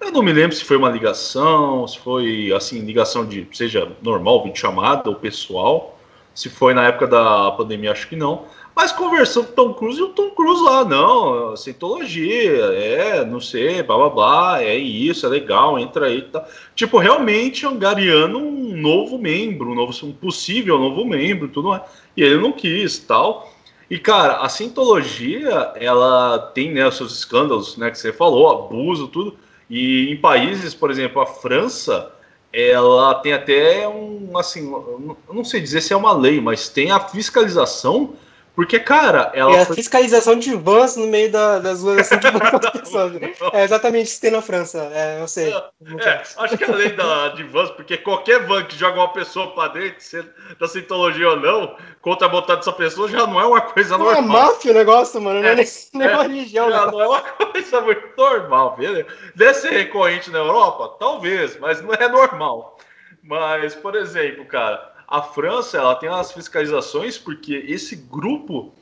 Speaker 1: Eu não me lembro se foi uma ligação, se foi assim, ligação de seja normal, vídeo chamada ou pessoal. Se foi na época da pandemia, acho que não. Mas conversou com o Tom Cruise e o Tom Cruise lá, não, cientologia, é, não sei, blá blá blá, é isso, é legal, entra aí tal. Tipo, realmente angariando um novo membro, um, novo, um possível novo membro, tudo mais. E ele não quis tal. E, cara, a cientologia, ela tem né, os seus escândalos, né, que você falou, abuso, tudo. E em países, por exemplo, a França, ela tem até um, assim, eu não sei dizer se é uma lei, mas tem a fiscalização Porque, cara, ela.
Speaker 2: A
Speaker 1: foi-
Speaker 2: fiscalização de vans no meio da- das ruas assim. [laughs] É exatamente isso que tem na França. É, eu sei.
Speaker 1: É, acho que além da, de vans, porque qualquer van que joga uma pessoa pra dentro, se da Scientologia ou não, contra a vontade dessa pessoa, já não é uma coisa
Speaker 2: Não é
Speaker 1: normal.
Speaker 2: máfia o negócio, mano. Não é,
Speaker 1: É,
Speaker 2: nem [laughs]
Speaker 1: é,
Speaker 2: religião,
Speaker 1: Já
Speaker 2: né?
Speaker 1: não é uma coisa muito normal, beleza? Deve ser recorrente na Europa? Talvez, mas não é normal. Mas, por exemplo, cara, a França ela tem as fiscalizações porque esse grupo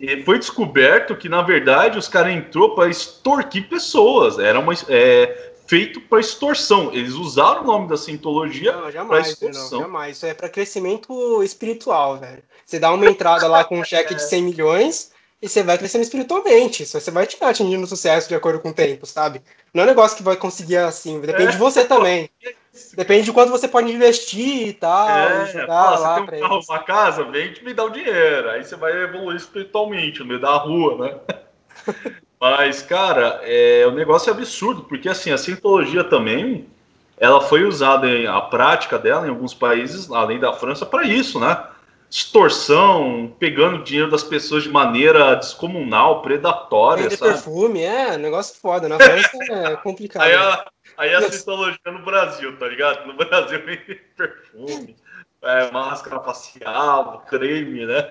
Speaker 1: eh, foi descoberto que, na verdade, os caras entrou para extorquir pessoas. Era uma, é, feito para extorsão. Eles usaram o nome da Scientologia
Speaker 2: Não,
Speaker 1: para
Speaker 2: jamais, não,
Speaker 1: extorsão.
Speaker 2: jamais. Isso é pra crescimento espiritual, velho. Você dá uma entrada lá com um [laughs] cheque
Speaker 1: É.
Speaker 2: de 100 milhões e você vai crescendo espiritualmente. Isso você vai te atingindo sucesso de acordo com o tempo, sabe? Não é um negócio que vai conseguir assim. Depende
Speaker 1: É.
Speaker 2: de você também. [laughs] Depende de quanto você pode investir e tal.
Speaker 1: É,
Speaker 2: jogar lá
Speaker 1: você tem um carro,
Speaker 2: eles.
Speaker 1: uma casa, vem me dá o dinheiro. Aí você vai evoluir espiritualmente no meio da rua, né? [laughs] Mas, cara, é, o negócio é absurdo, porque assim, a cientologia também, ela foi usada, em, a prática dela em alguns países, além da França, para isso, né? Extorsão, pegando dinheiro das pessoas de maneira descomunal, predatória,
Speaker 2: Vender
Speaker 1: sabe?
Speaker 2: perfume, é, negócio foda. Na França é [laughs] complicado.
Speaker 1: Aí aí a
Speaker 2: Mas-
Speaker 1: cientologia no Brasil, tá ligado? No Brasil vem perfume, é, máscara facial, creme, né?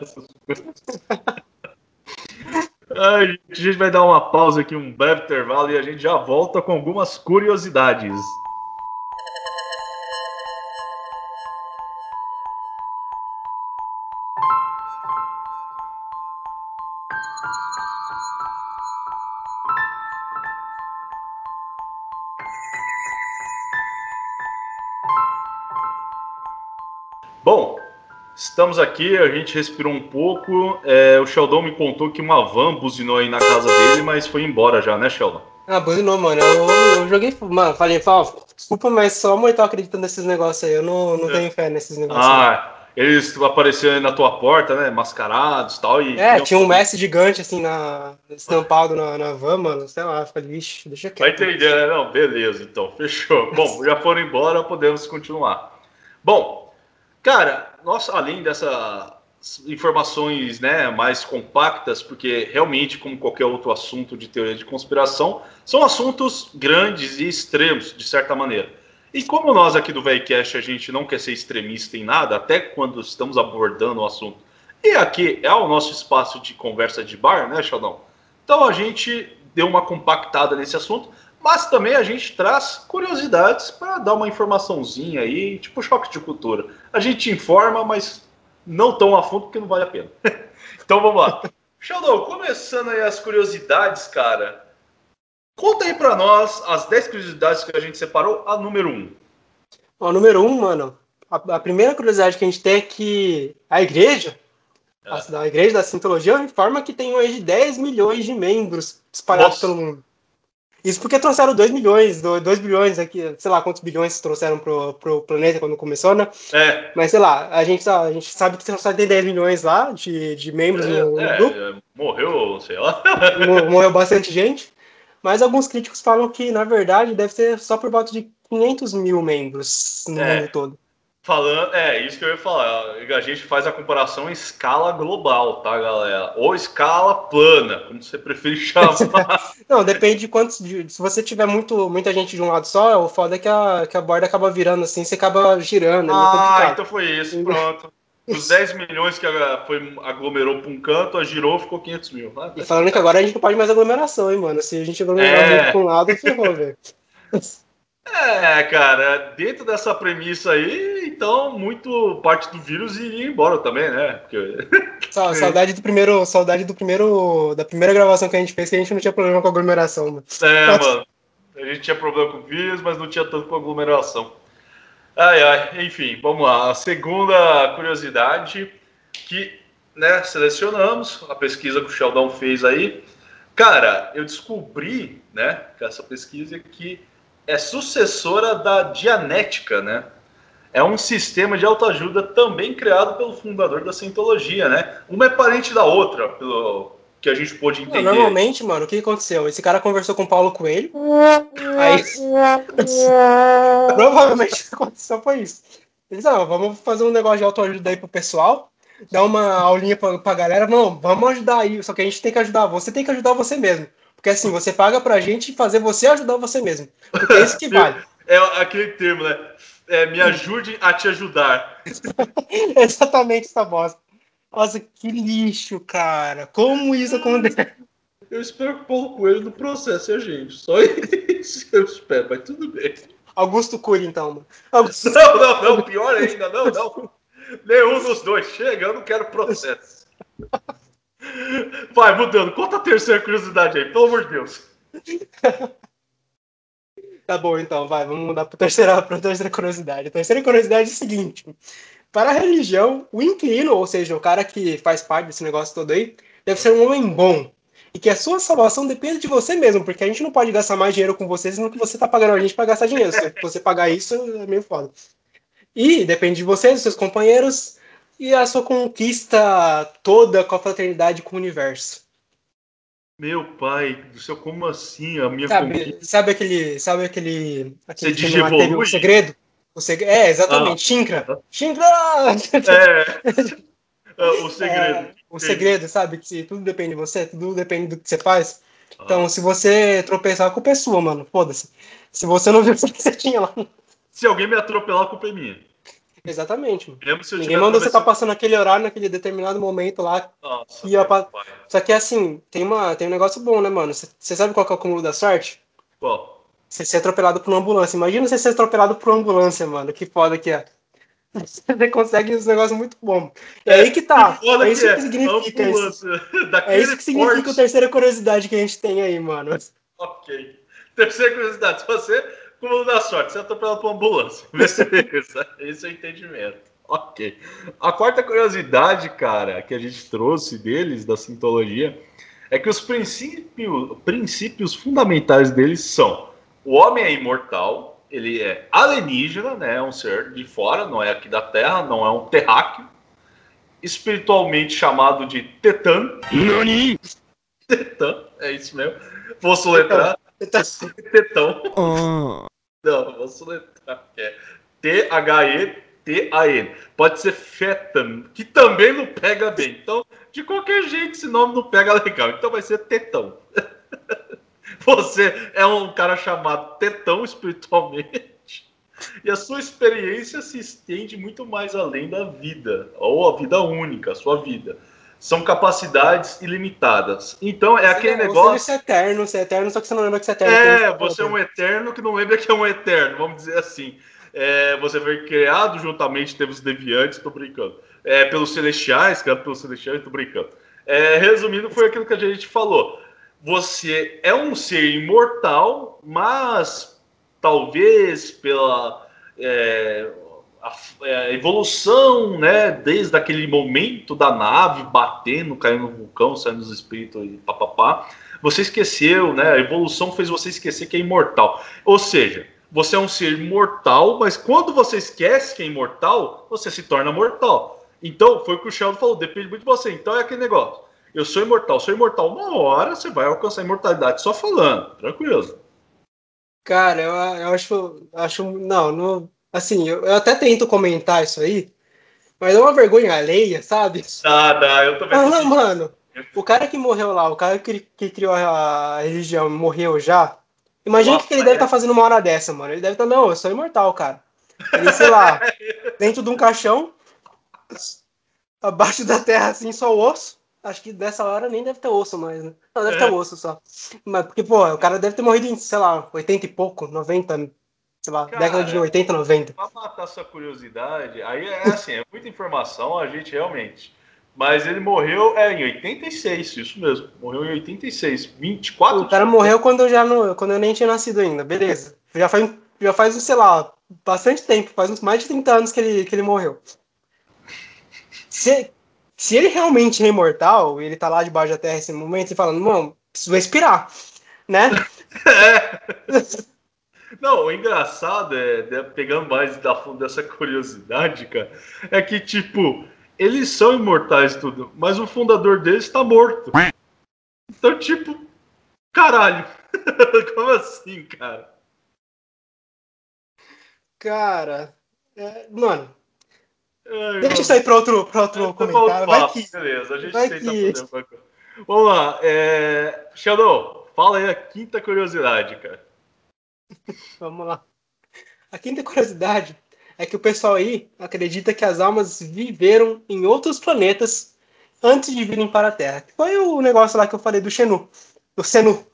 Speaker 1: Ai, gente, a gente vai dar uma pausa aqui, um breve intervalo, e a gente já volta com algumas curiosidades. Bom, estamos aqui, a gente respirou um pouco. é, o Sheldon me contou que uma van buzinou aí na casa dele, mas foi embora já, né, Sheldon?
Speaker 2: Ah, não, mano. Eu, eu joguei. Mano, falei, fala, desculpa, mas só a mãe tá acreditando nesses negócios aí. Eu não, não tenho fé nesses negócios. aí.
Speaker 1: Ah, eles apareceram aí na tua porta, né? Mascarados e tal. E
Speaker 2: É, tinha um Messi gigante assim na, estampado na, na van, mano. Sei lá, falei, vixe, deixa
Speaker 1: Vai
Speaker 2: quieto.
Speaker 1: entender, né? Não, beleza, então, fechou. Bom, já foram embora, podemos continuar. Bom, cara, nós, além dessas informações né, mais compactas, porque realmente, como qualquer outro assunto de teoria de conspiração, são assuntos grandes e extremos, de certa maneira. E como nós aqui do VEICast a gente não quer ser extremista em nada, até quando estamos abordando o assunto, e aqui é o nosso espaço de conversa de bar, né, Sheldon? Então a gente deu uma compactada nesse assunto, mas também a gente traz curiosidades para dar uma informaçãozinha aí, tipo choque de cultura. A gente informa, mas não tão a fundo porque não vale a pena. [laughs] então vamos lá. Sheldon, começando aí as curiosidades, cara. Conta aí para nós as 10 curiosidades que a gente separou, a número 1.
Speaker 2: Ó, número um, mano. A, a primeira curiosidade que a gente tem é que a igreja,
Speaker 1: É.
Speaker 2: a, a igreja da Sintologia, informa que tem hoje 10 milhões de membros espalhados
Speaker 1: Nossa.
Speaker 2: pelo mundo. Isso porque trouxeram 2 milhões, 2 bilhões aqui, sei lá quantos bilhões trouxeram pro, pro planeta quando começou, né?
Speaker 1: É,
Speaker 2: Mas sei lá, a gente, a gente sabe que só tem 10 milhões lá de, de membros no, no
Speaker 1: é,
Speaker 2: grupo.
Speaker 1: é, morreu, sei lá.
Speaker 2: Mo- morreu bastante gente, mas alguns críticos falam que, na verdade, deve ser só por volta de 500 mil membros no
Speaker 1: É.
Speaker 2: mundo todo.
Speaker 1: Falando, é isso que eu ia falar. A gente faz a comparação em escala global, tá, galera? Ou escala plana, como você preferir [laughs] chamar. [laughs]
Speaker 2: Não, depende de quantos. de- se você tiver muito, muita gente de um lado só, o foda é que a, que a borda acaba virando assim, você acaba girando, é
Speaker 1: ah, então foi isso, pronto. Os 10 milhões que foi, aglomerou para um canto, a girou ficou 500 mil. Ah,
Speaker 2: E falando que agora a gente não pode mais aglomeração, hein, mano. Se a gente aglomerar
Speaker 1: É.
Speaker 2: muito pra um lado, ferrou, velho. [laughs]
Speaker 1: É, cara, dentro dessa premissa aí, então, muito parte do vírus iria embora também, né? Porque. [laughs]
Speaker 2: Saudade do primeiro. Saudade do primeiro. Da primeira gravação que a gente fez, que a gente não tinha problema com aglomeração, mano.
Speaker 1: É, mano. A gente tinha problema com vírus, mas não tinha tanto com aglomeração. Ai, ai, enfim, vamos lá. A segunda curiosidade que né, selecionamos, a pesquisa que o Sheldon fez aí. Cara, eu descobri, né, com essa pesquisa que é sucessora da Dianética, né? É um sistema de autoajuda também criado pelo fundador da Scientologia, né? Uma é parente da outra, pelo que a gente pôde
Speaker 2: Não,
Speaker 1: entender.
Speaker 2: normalmente, mano, o que aconteceu? Esse cara conversou com o Paulo Coelho. Aí. [laughs] Provavelmente o que aconteceu foi isso. Eles, ah, vamos fazer um negócio de autoajuda aí pro pessoal. dar uma aulinha pra, pra galera. Não, vamos ajudar aí. Só que a gente tem que ajudar. Você tem que ajudar você mesmo. Porque assim, você paga pra gente fazer você ajudar você mesmo. Porque é isso que [laughs] vale.
Speaker 1: É aquele termo, né? É, me ajude a te ajudar. [laughs]
Speaker 2: Exatamente essa bosta. Nossa, que lixo, cara. Como isso acontece?
Speaker 1: Eu espero que o Paulo Coelho não processe a gente. Só [laughs] isso que eu espero, mas tudo bem.
Speaker 2: Augusto Cury, então. Augusto...
Speaker 1: Não, não, não, pior ainda, não, não. Nenhum dos dois. Chega, eu não quero processo. Vai, mudando. Conta a terceira curiosidade aí, pelo amor de Deus. [laughs]
Speaker 2: Tá bom, então, vai, vamos mudar para terceira, pra terceira curiosidade. A terceira curiosidade é a seguinte: para a religião, o inquilino, ou seja, o cara que faz parte desse negócio todo aí, deve ser um homem bom. E que a sua salvação depende de você mesmo, porque a gente não pode gastar mais dinheiro com você, senão que você tá pagando a gente para gastar dinheiro. Se você pagar isso, é meio foda. E depende de você, dos seus companheiros, e a sua conquista toda com a fraternidade com o universo.
Speaker 1: Meu pai do céu, como assim? A minha
Speaker 2: Sabe,
Speaker 1: conquista.
Speaker 2: sabe aquele. Sabe aquele. aquele
Speaker 1: Você digivolui?
Speaker 2: o segredo? O seg... É, exatamente. Shinkra. Shinkra!
Speaker 1: É. [laughs] Ah, o segredo.
Speaker 2: É, o segredo, sabe? Que tudo depende de você, tudo depende do que você faz. Então, se você tropeçar, a culpa é sua, mano. Foda-se. Se você não viu o que você tinha lá.
Speaker 1: Se alguém me atropelar, a culpa é minha.
Speaker 2: Exatamente.
Speaker 1: Mesmo se
Speaker 2: Ninguém mandou você estar
Speaker 1: atravessando-
Speaker 2: passando aquele horário naquele determinado momento lá.
Speaker 1: Nossa,
Speaker 2: a pa-
Speaker 1: meu pai.
Speaker 2: Só que assim, tem, uma, tem um negócio bom, né, mano? Você sabe qual que é o cúmulo da sorte?
Speaker 1: Qual?
Speaker 2: Você ser atropelado por uma ambulância. Imagina você ser atropelado por uma ambulância, mano. Que foda que é. [laughs] Você consegue uns negócios muito bons. É, aí que tá. [laughs]
Speaker 1: Que
Speaker 2: É isso
Speaker 1: que é.
Speaker 2: significa isso.
Speaker 1: Ambulância. [laughs] Daquele
Speaker 2: É isso que significa a terceira curiosidade que a gente tem aí, mano.
Speaker 1: Ok. Terceira curiosidade. Se você, como da sorte, você é atropelado por uma ambulância. [laughs] Esse é o entendimento. Ok. A quarta curiosidade, cara, que a gente trouxe deles, da sintologia, é que os princípios, princípios fundamentais deles são: o homem é imortal, ele é alienígena, né? É um ser de fora, não é aqui da Terra, não é um terráqueo. Espiritualmente chamado de Tetã. Tetã, é isso mesmo. Vou soletrar.
Speaker 2: Tá-
Speaker 1: Tetão. Não, vou soletrar. É T-H-E-T-A-N. Pode ser Fetan, que também não pega bem. Então, de qualquer jeito, esse nome não pega legal. Então vai ser Tetão. [laughs] Você é um cara chamado Tetão espiritualmente. E a sua experiência se estende muito mais além da vida, ou a vida única, a sua vida. São capacidades ilimitadas. Então é aquele
Speaker 2: Ou seja,
Speaker 1: negócio.
Speaker 2: Você é eterno, você é eterno, só que você não lembra que você é eterno.
Speaker 1: É, você é um eterno que não lembra que é um eterno, vamos dizer assim. É, você foi criado juntamente, teve os deviantes, tô brincando. É, pelos celestiais, criado pelos celestiais, tô brincando. É, resumindo, foi aquilo que a gente falou. Você é um ser imortal, mas talvez pela é, a, é, a evolução, né, desde aquele momento da nave batendo, caindo no vulcão, saindo dos espíritos e papapá, você esqueceu, né? A evolução fez você esquecer que é imortal. Ou seja, você é um ser mortal, mas quando você esquece que é imortal, você se torna mortal. Então, foi o que o Sheldon falou, depende muito de você. Então é aquele negócio. Eu sou imortal, sou imortal. Uma hora você vai alcançar a imortalidade só falando, tranquilo.
Speaker 2: Cara, eu, eu acho, acho. Não, não. Assim, eu, eu até tento comentar isso aí, mas é uma vergonha alheia, sabe?
Speaker 1: Tá, tá, eu também.
Speaker 2: Ah, não, mano. O cara que morreu lá, o cara que, que criou a religião morreu já. Imagina o que, que ele deve estar fazendo uma hora dessa, mano. Ele deve estar, não, eu sou imortal, cara. Ele, sei lá, [laughs] dentro de um caixão, abaixo da terra, assim, só o osso. Acho que dessa hora nem deve ter osso mais, né? Não, deve ter osso só. Mas, porque, pô, o cara deve ter morrido em, sei lá, 80 e pouco, 90, sei lá,
Speaker 1: Cara,
Speaker 2: década de 80, 90.
Speaker 1: Pra matar sua curiosidade, aí é assim, é muita informação, a gente realmente. Mas ele morreu é, em 86, isso mesmo. Morreu em 86. 24
Speaker 2: O cara morreu quando eu já não, quando eu nem tinha nascido ainda, beleza. Já faz, já faz, sei lá, bastante tempo, faz uns mais de 30 anos que ele, que ele morreu. Se, se ele realmente é imortal, ele tá lá debaixo da terra nesse momento, e falando, mano, preciso respirar, né? [laughs] [laughs]
Speaker 1: Não, o engraçado é, né, pegando mais da fundo dessa curiosidade, cara, é que, tipo, eles são imortais tudo, mas o fundador deles tá morto. Então, tipo, caralho. [laughs] Como assim, cara?
Speaker 2: Cara, é, mano,
Speaker 1: Ai,
Speaker 2: Deixa isso aí pra outro, pra outro
Speaker 1: bom,
Speaker 2: comentário. Vai que.
Speaker 1: Beleza, a gente
Speaker 2: vai
Speaker 1: tenta
Speaker 2: que-
Speaker 1: fazer uma coisa. Vamos lá. É... Sheldon, fala aí a quinta curiosidade, cara. [laughs]
Speaker 2: Vamos lá. A quinta curiosidade é que o pessoal aí acredita que as almas viveram em outros planetas antes de virem para a Terra. Foi o negócio lá que eu falei do Xenu. Do Senu.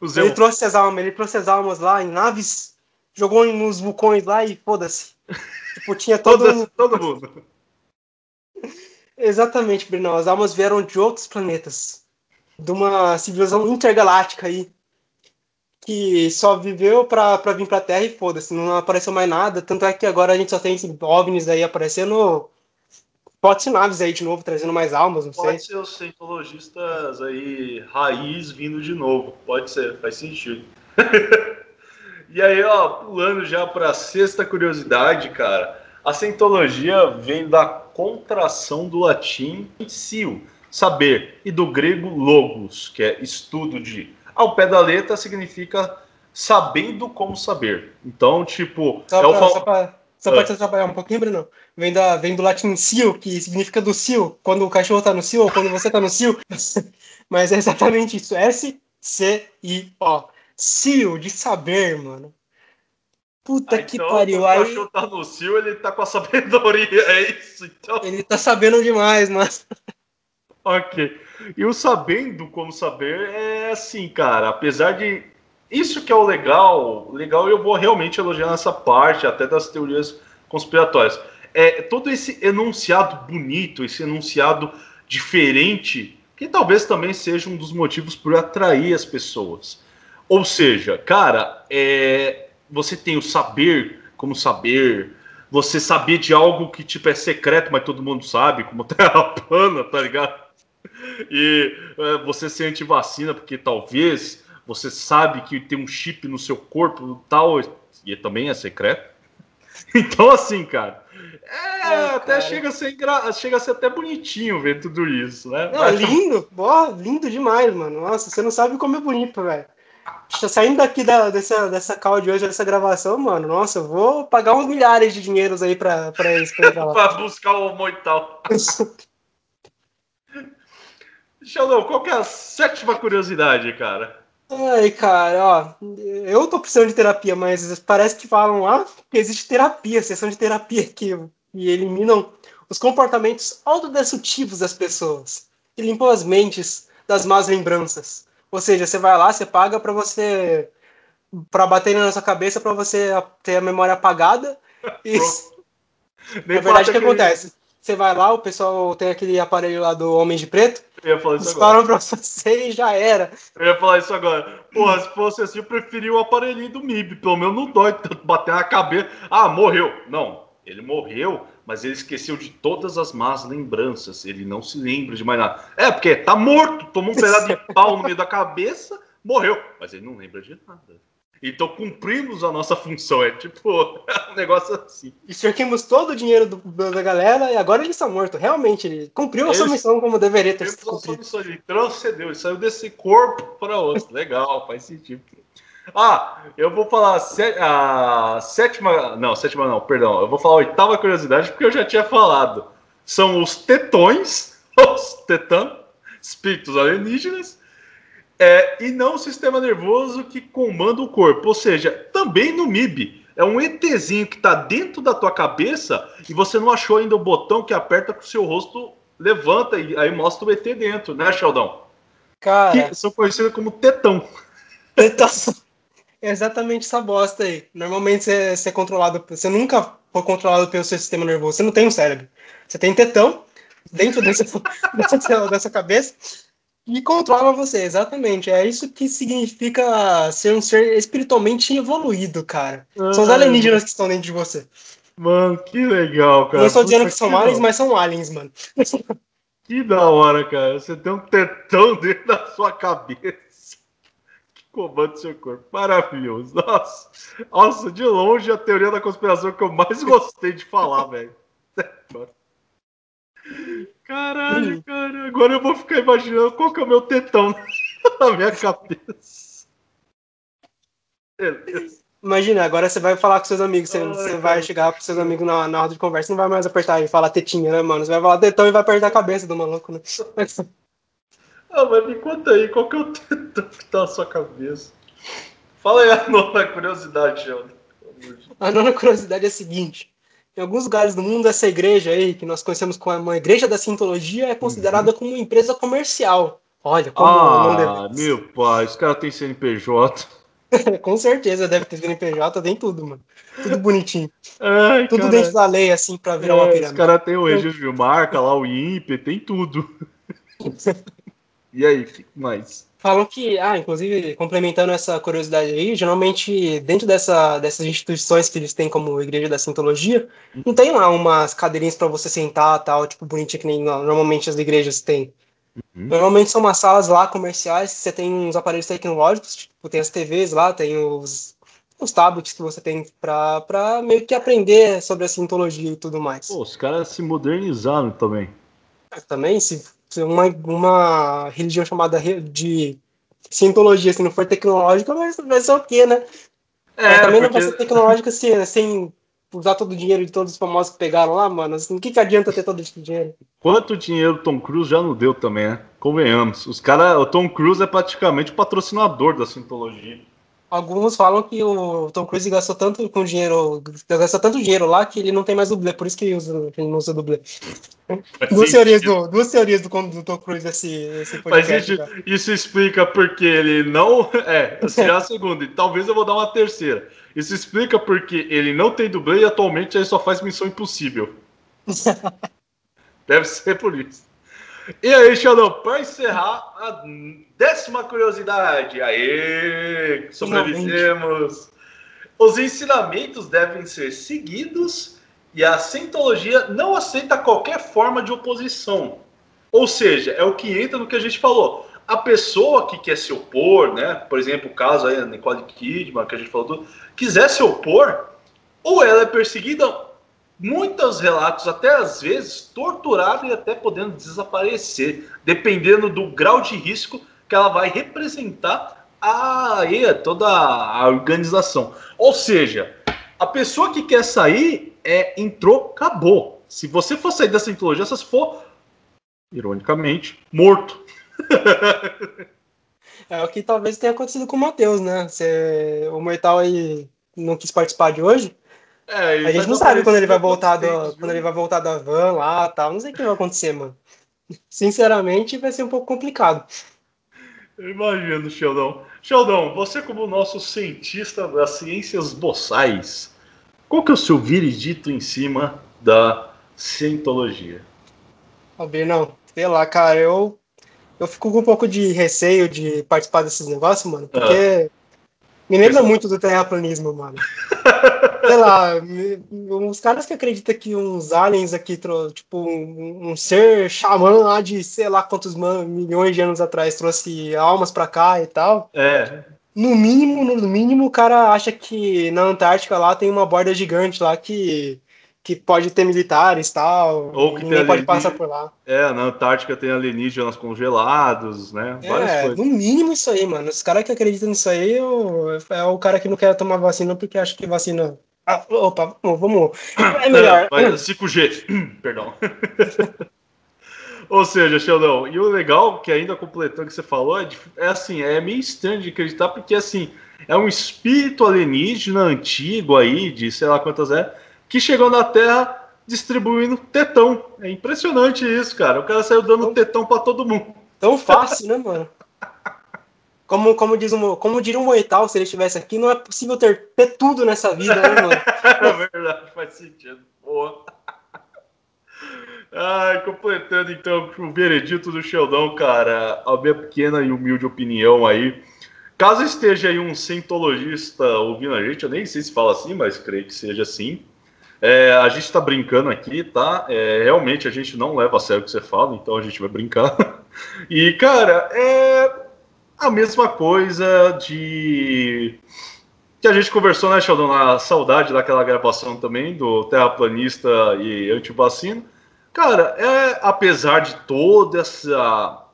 Speaker 2: Ele trouxe as almas, ele trouxe as almas lá em naves, jogou nos vulcões lá e foda-se. [laughs] Tipo, tinha todo.
Speaker 1: todo, todo mundo. [laughs]
Speaker 2: Exatamente, Brinão. As almas vieram de outros planetas. De uma civilização intergaláctica aí. Que só viveu pra, pra vir pra Terra e foda-se. Não apareceu mais nada. Tanto é que agora a gente só tem OVNIs aí aparecendo. Pode ser naves aí de novo, trazendo mais almas, não sei.
Speaker 1: Pode ser os cientologistas aí, raiz vindo de novo. Pode ser, faz sentido. [laughs] e aí, ó, pulando já para a sexta curiosidade, cara. A cientologia vem da contração do latim sil, saber, e do grego logos, que é estudo de. Ao pé da letra significa sabendo como saber. Então, tipo,
Speaker 2: Só
Speaker 1: é o
Speaker 2: pra,
Speaker 1: fal-
Speaker 2: só pra, só pra te atrapalhar um pouquinho, Bruno. Vem, da, vem do latim cio, que significa do cio, quando o cachorro tá no cio ou quando você tá no cio. [laughs] Mas é exatamente isso. S-C-I-O. Cio, de saber, mano. Puta
Speaker 1: Ah,
Speaker 2: que
Speaker 1: então,
Speaker 2: pariu.
Speaker 1: quando O
Speaker 2: Aí
Speaker 1: cachorro tá no cio, ele tá com a sabedoria, [laughs] é isso. Então,
Speaker 2: ele tá sabendo demais, mano.
Speaker 1: Ok. E o sabendo como saber é assim, cara, apesar de. Isso que é o legal, legal eu vou realmente elogiar nessa parte, até das teorias conspiratórias. É todo esse enunciado bonito, esse enunciado diferente, que talvez também seja um dos motivos por atrair as pessoas. Ou seja, cara, é, você tem o saber como saber, você saber de algo que tipo é secreto, mas todo mundo sabe, como [laughs] terra plana, tá ligado? E é, você ser antivacina porque talvez você sabe que tem um chip no seu corpo tal, e também é secreto. [laughs] Então, assim, cara, é,
Speaker 2: É,
Speaker 1: até
Speaker 2: cara.
Speaker 1: Chega, a ser engra... chega a ser até bonitinho ver tudo isso, né?
Speaker 2: Não,
Speaker 1: Mas-
Speaker 2: lindo. Ó, lindo demais, mano. Nossa, você não sabe como é bonito, velho. Tá Saindo daqui da, dessa, dessa call de hoje, dessa gravação, mano, nossa, eu vou pagar uns milhares de dinheiros aí pra, pra lá. [laughs]
Speaker 1: pra buscar o moital. [laughs] Sheldon, qual que é a sétima curiosidade, cara?
Speaker 2: Ai, cara, ó, eu tô precisando de terapia, mas parece que falam lá que existe terapia, sessão de terapia que, que eliminam os comportamentos autodestrutivos das pessoas, que limpam as mentes das más lembranças. Ou seja, você vai lá, você paga pra você pra bater na sua cabeça pra você ter a memória apagada [laughs] e na verdade o que acontece? Você vai lá, o pessoal tem aquele aparelho lá do Homem de Preto,
Speaker 1: Eu ia falar isso agora.
Speaker 2: disparam pra você e já era.
Speaker 1: Eu ia falar isso agora. Porra, se fosse assim, eu preferia o aparelhinho do MIB. Pelo menos não dói tanto bater na cabeça. Ah, morreu. Não, ele morreu, mas ele esqueceu de todas as más lembranças. Ele não se lembra de mais nada. É, porque tá morto, tomou um pedaço de [laughs] pau no meio da cabeça, morreu. Mas ele não lembra de nada. Então cumprimos a nossa função. É tipo, [laughs] um negócio assim.
Speaker 2: extorquimos todo o dinheiro do- da galera e agora ele está morto. Realmente, ele cumpriu a sua
Speaker 1: Ele-
Speaker 2: missão como deveria ter
Speaker 1: Ele
Speaker 2: sido cumprido.
Speaker 1: isso ali, transcendeu, ele saiu desse corpo para outro. Legal, faz sentido. Ah, eu vou falar a sétima. Não, sétima não, perdão. Eu vou falar a oitava curiosidade porque eu já tinha falado. São os tetões, [laughs] os tetã, espíritos alienígenas, é, e não o sistema nervoso que comanda o corpo. Ou seja, também no MIB. É um ETzinho que tá dentro da tua cabeça e você não achou ainda o botão que aperta que o seu rosto levanta e aí mostra o ET dentro, né, Sheldon?
Speaker 2: Cara,
Speaker 1: Que são conhecidos como tetão.
Speaker 2: então, [laughs] é exatamente essa bosta aí. Normalmente você, você é controlado, você nunca foi controlado pelo seu sistema nervoso. Você não tem um cérebro. Você tem tetão dentro dessa, [laughs] dessa, dessa cabeça e controla você, exatamente. É isso que significa ser um ser espiritualmente evoluído, cara. São os
Speaker 1: Ai,
Speaker 2: alienígenas que estão dentro de você.
Speaker 1: Mano, que legal, cara.
Speaker 2: não estou dizendo que são
Speaker 1: da-
Speaker 2: aliens, mas são aliens, mano.
Speaker 1: Que da hora, cara. Você tem um tetão [laughs] dentro da sua cabeça. Que comanda o seu corpo. Maravilhoso. Nossa. Nossa, de longe a teoria da conspiração que eu mais gostei de falar, [laughs] velho. Caralho, cara. Agora eu vou ficar imaginando qual que é o meu tetão [laughs] na minha cabeça. Beleza. [laughs]
Speaker 2: Imagina, agora você vai falar com seus amigos, você,
Speaker 1: Ai,
Speaker 2: você vai chegar pros seus amigos na, na roda de conversa, não vai mais apertar e falar tetinha, né, mano? Você vai falar tetão e vai apertar a cabeça do maluco, né? [laughs]
Speaker 1: Ah, mas me conta aí, qual que é o tetão que tá na sua cabeça? Fala aí a nova curiosidade, Sheldon.
Speaker 2: A nona curiosidade é a seguinte: em alguns lugares do mundo, essa igreja aí, que nós conhecemos como uma igreja da Sintologia, é considerada como uma empresa comercial. Olha, como não
Speaker 1: Ah,
Speaker 2: deve.
Speaker 1: meu pai, os caras têm CNPJ. [laughs]
Speaker 2: Com certeza deve ter CNPJ, tem tudo, mano. Tudo bonitinho.
Speaker 1: Ai,
Speaker 2: Tudo
Speaker 1: cara.
Speaker 2: dentro da lei, assim, pra virar uma
Speaker 1: É, os
Speaker 2: pirâmide.
Speaker 1: caras têm o registro de marca lá, o INPE, tem tudo. [laughs] E aí, o que mais?
Speaker 2: Falam que, ah, inclusive, complementando essa curiosidade aí, geralmente dentro dessa, dessas instituições que eles têm como Igreja da Sintologia, não tem lá umas cadeirinhas pra você sentar tal, tipo, bonitinha que nem no- normalmente as igrejas têm.
Speaker 1: Uhum.
Speaker 2: Normalmente são umas salas lá comerciais, você tem uns aparelhos tecnológicos, tipo, tem as TVs lá, tem os, os tablets que você tem pra meio que aprender sobre a Sintologia e tudo mais.
Speaker 1: Pô, os caras se modernizaram também.
Speaker 2: também, se uma, uma religião chamada de cientologia, se não for tecnológica, vai, vai ser o quê, né? Mas também não vai ser tecnológica se, sem usar todo o dinheiro de todos os famosos que pegaram lá, mano. Assim, o que, que adianta ter todo esse dinheiro?
Speaker 1: quanto dinheiro o Tom Cruise já não deu também, né? Convenhamos. Os cara, o Tom Cruise é praticamente o patrocinador da Scientologia.
Speaker 2: Alguns falam que o Tom Cruise gastou tanto com dinheiro, gastou tanto dinheiro lá que ele não tem mais dublê, por isso que ele, usa, que ele não usa dublê. Duas teorias,
Speaker 1: sentido.
Speaker 2: do, duas teorias do, do Tom Cruise esse, esse
Speaker 1: Mas
Speaker 2: podcast.
Speaker 1: isso,
Speaker 2: cara.
Speaker 1: isso explica porque ele não. [laughs] É, essa é a segunda. E talvez eu vou dar uma terceira. Isso explica porque ele não tem dublê e atualmente ele só faz missão impossível. [laughs] Deve ser por isso. E aí, Sheldon, para encerrar, a décima curiosidade. Aê! Sobrevivemos! Os ensinamentos devem ser seguidos e a Scientologia não aceita qualquer forma de oposição. Ou seja, é o que entra no que a gente falou. A pessoa que quer se opor, né? Por exemplo, o caso aí da Nicole Kidman, que a gente falou tudo, quiser se opor, ou ela é perseguida, muitos relatos, até às vezes, torturada e até podendo desaparecer, dependendo do grau de risco que ela vai representar a, toda a organização. Ou seja, a pessoa que quer sair é entrou, acabou. Se você for sair dessa antologia, só se for, ironicamente, morto. [laughs]
Speaker 2: É o que talvez tenha acontecido com o Matheus, né? Você, o Mortal aí não quis participar de hoje.
Speaker 1: É,
Speaker 2: A gente não sabe quando ele vai voltar do, quando ele vai voltar da van lá tal. Não sei o que vai acontecer, mano. Sinceramente, vai ser um pouco complicado.
Speaker 1: Eu imagino, Sheldon. Sheldon, você como nosso cientista das ciências boçais, qual que é o seu veredito em cima da cientologia?
Speaker 2: Albir, não. Sei lá, cara, eu, eu fico com um pouco de receio de participar desses negócios, mano, porque me lembra muito do terraplanismo, mano. [laughs] Sei lá, me- uns caras que acreditam que uns aliens aqui, tipo, um, um ser xamã lá de sei lá quantos milhões de anos atrás trouxe almas pra cá e tal.
Speaker 1: É,
Speaker 2: No mínimo, no mínimo, o cara acha que na Antártica lá tem uma borda gigante lá que, que pode ter militares e tal.
Speaker 1: Ou que
Speaker 2: ninguém pode passar por lá.
Speaker 1: é, na Antártica tem alienígenas congelados, né? Várias
Speaker 2: É,
Speaker 1: coisas.
Speaker 2: no mínimo isso aí, mano. Os caras que acreditam nisso aí é o cara que não quer tomar vacina porque acha que vacina. Ah, opa, vamos. É [coughs] melhor.
Speaker 1: É, mas 5G, [coughs] perdão. [laughs] Ou seja, Sheldon, e o legal, que ainda completando o que você falou, é, é assim, é meio estranho de acreditar, porque assim, é um espírito alienígena antigo aí, de sei lá quantas é, que chegou na Terra distribuindo tetão. É impressionante isso, cara. O cara saiu dando tetão pra todo mundo.
Speaker 2: Tão fácil, né, mano? Como, como, diz um, como diria um Moital, se ele estivesse aqui, não é possível ter, ter tudo nessa vida, né, mano? [laughs]
Speaker 1: É verdade, faz sentido. Boa. Ai, completando então o veredito do Sheldon, cara, a minha pequena e humilde opinião aí. Caso esteja aí um cientologista ouvindo a gente, eu nem sei se fala assim, mas creio que seja assim. É, a gente tá brincando aqui, tá? É, realmente a gente não leva a sério o que você fala, então a gente vai brincar. [laughs] E, cara, é a mesma coisa de que a gente conversou, né, Sheldon, na saudade daquela gravação também do terraplanista e antivacina. Cara, é, apesar de toda essa.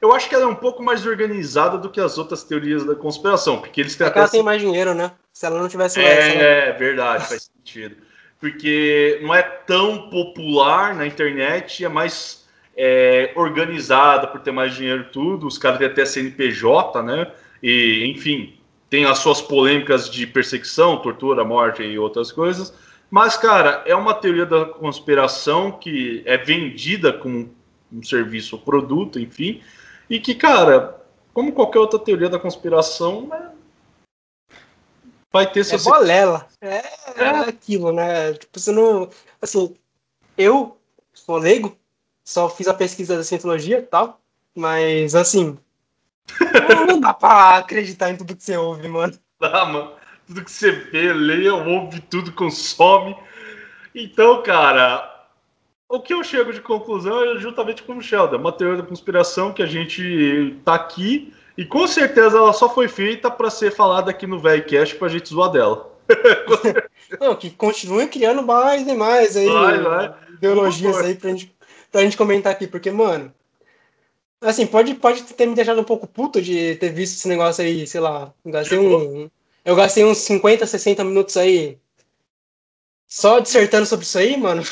Speaker 1: Eu acho que ela é um pouco mais organizada do que as outras teorias da conspiração, porque eles têm
Speaker 2: É
Speaker 1: até.
Speaker 2: ela tem mais dinheiro, né? se ela não tivesse lá. É,
Speaker 1: é verdade, faz sentido. Porque não é tão popular na internet, é mais é, organizada por ter mais dinheiro tudo. Os caras têm até CNPJ, né? E, enfim, tem as suas polêmicas de perseguição, tortura, morte e outras coisas. Mas, cara, é uma teoria da conspiração que é vendida como um serviço ou produto, enfim, e que, cara, como qualquer outra teoria da conspiração, né, vai ter
Speaker 2: seu. É bolela. É, é, aquilo, né? Tipo, você não. Assim, eu sou leigo, só fiz a pesquisa da cientologia e tal, mas, assim. [laughs] não dá pra acreditar em tudo que você ouve, mano.
Speaker 1: Dá, mano. Tudo que você vê, lê, ouve, tudo consome. Então, cara, o que eu chego de conclusão é justamente como o Sheldon, uma teoria da conspiração que a gente tá aqui e com certeza ela só foi feita para ser falada aqui no Velhcast pra gente zoar dela. [laughs]
Speaker 2: Não, que continue criando mais e mais aí vai, vai. ideologias aí pra gente, pra gente comentar aqui, porque, mano, assim, pode, pode ter me deixado um pouco puto de ter visto esse negócio aí, sei lá, gastei um, eu gastei uns 50, 60 minutos aí só dissertando sobre isso aí, mano.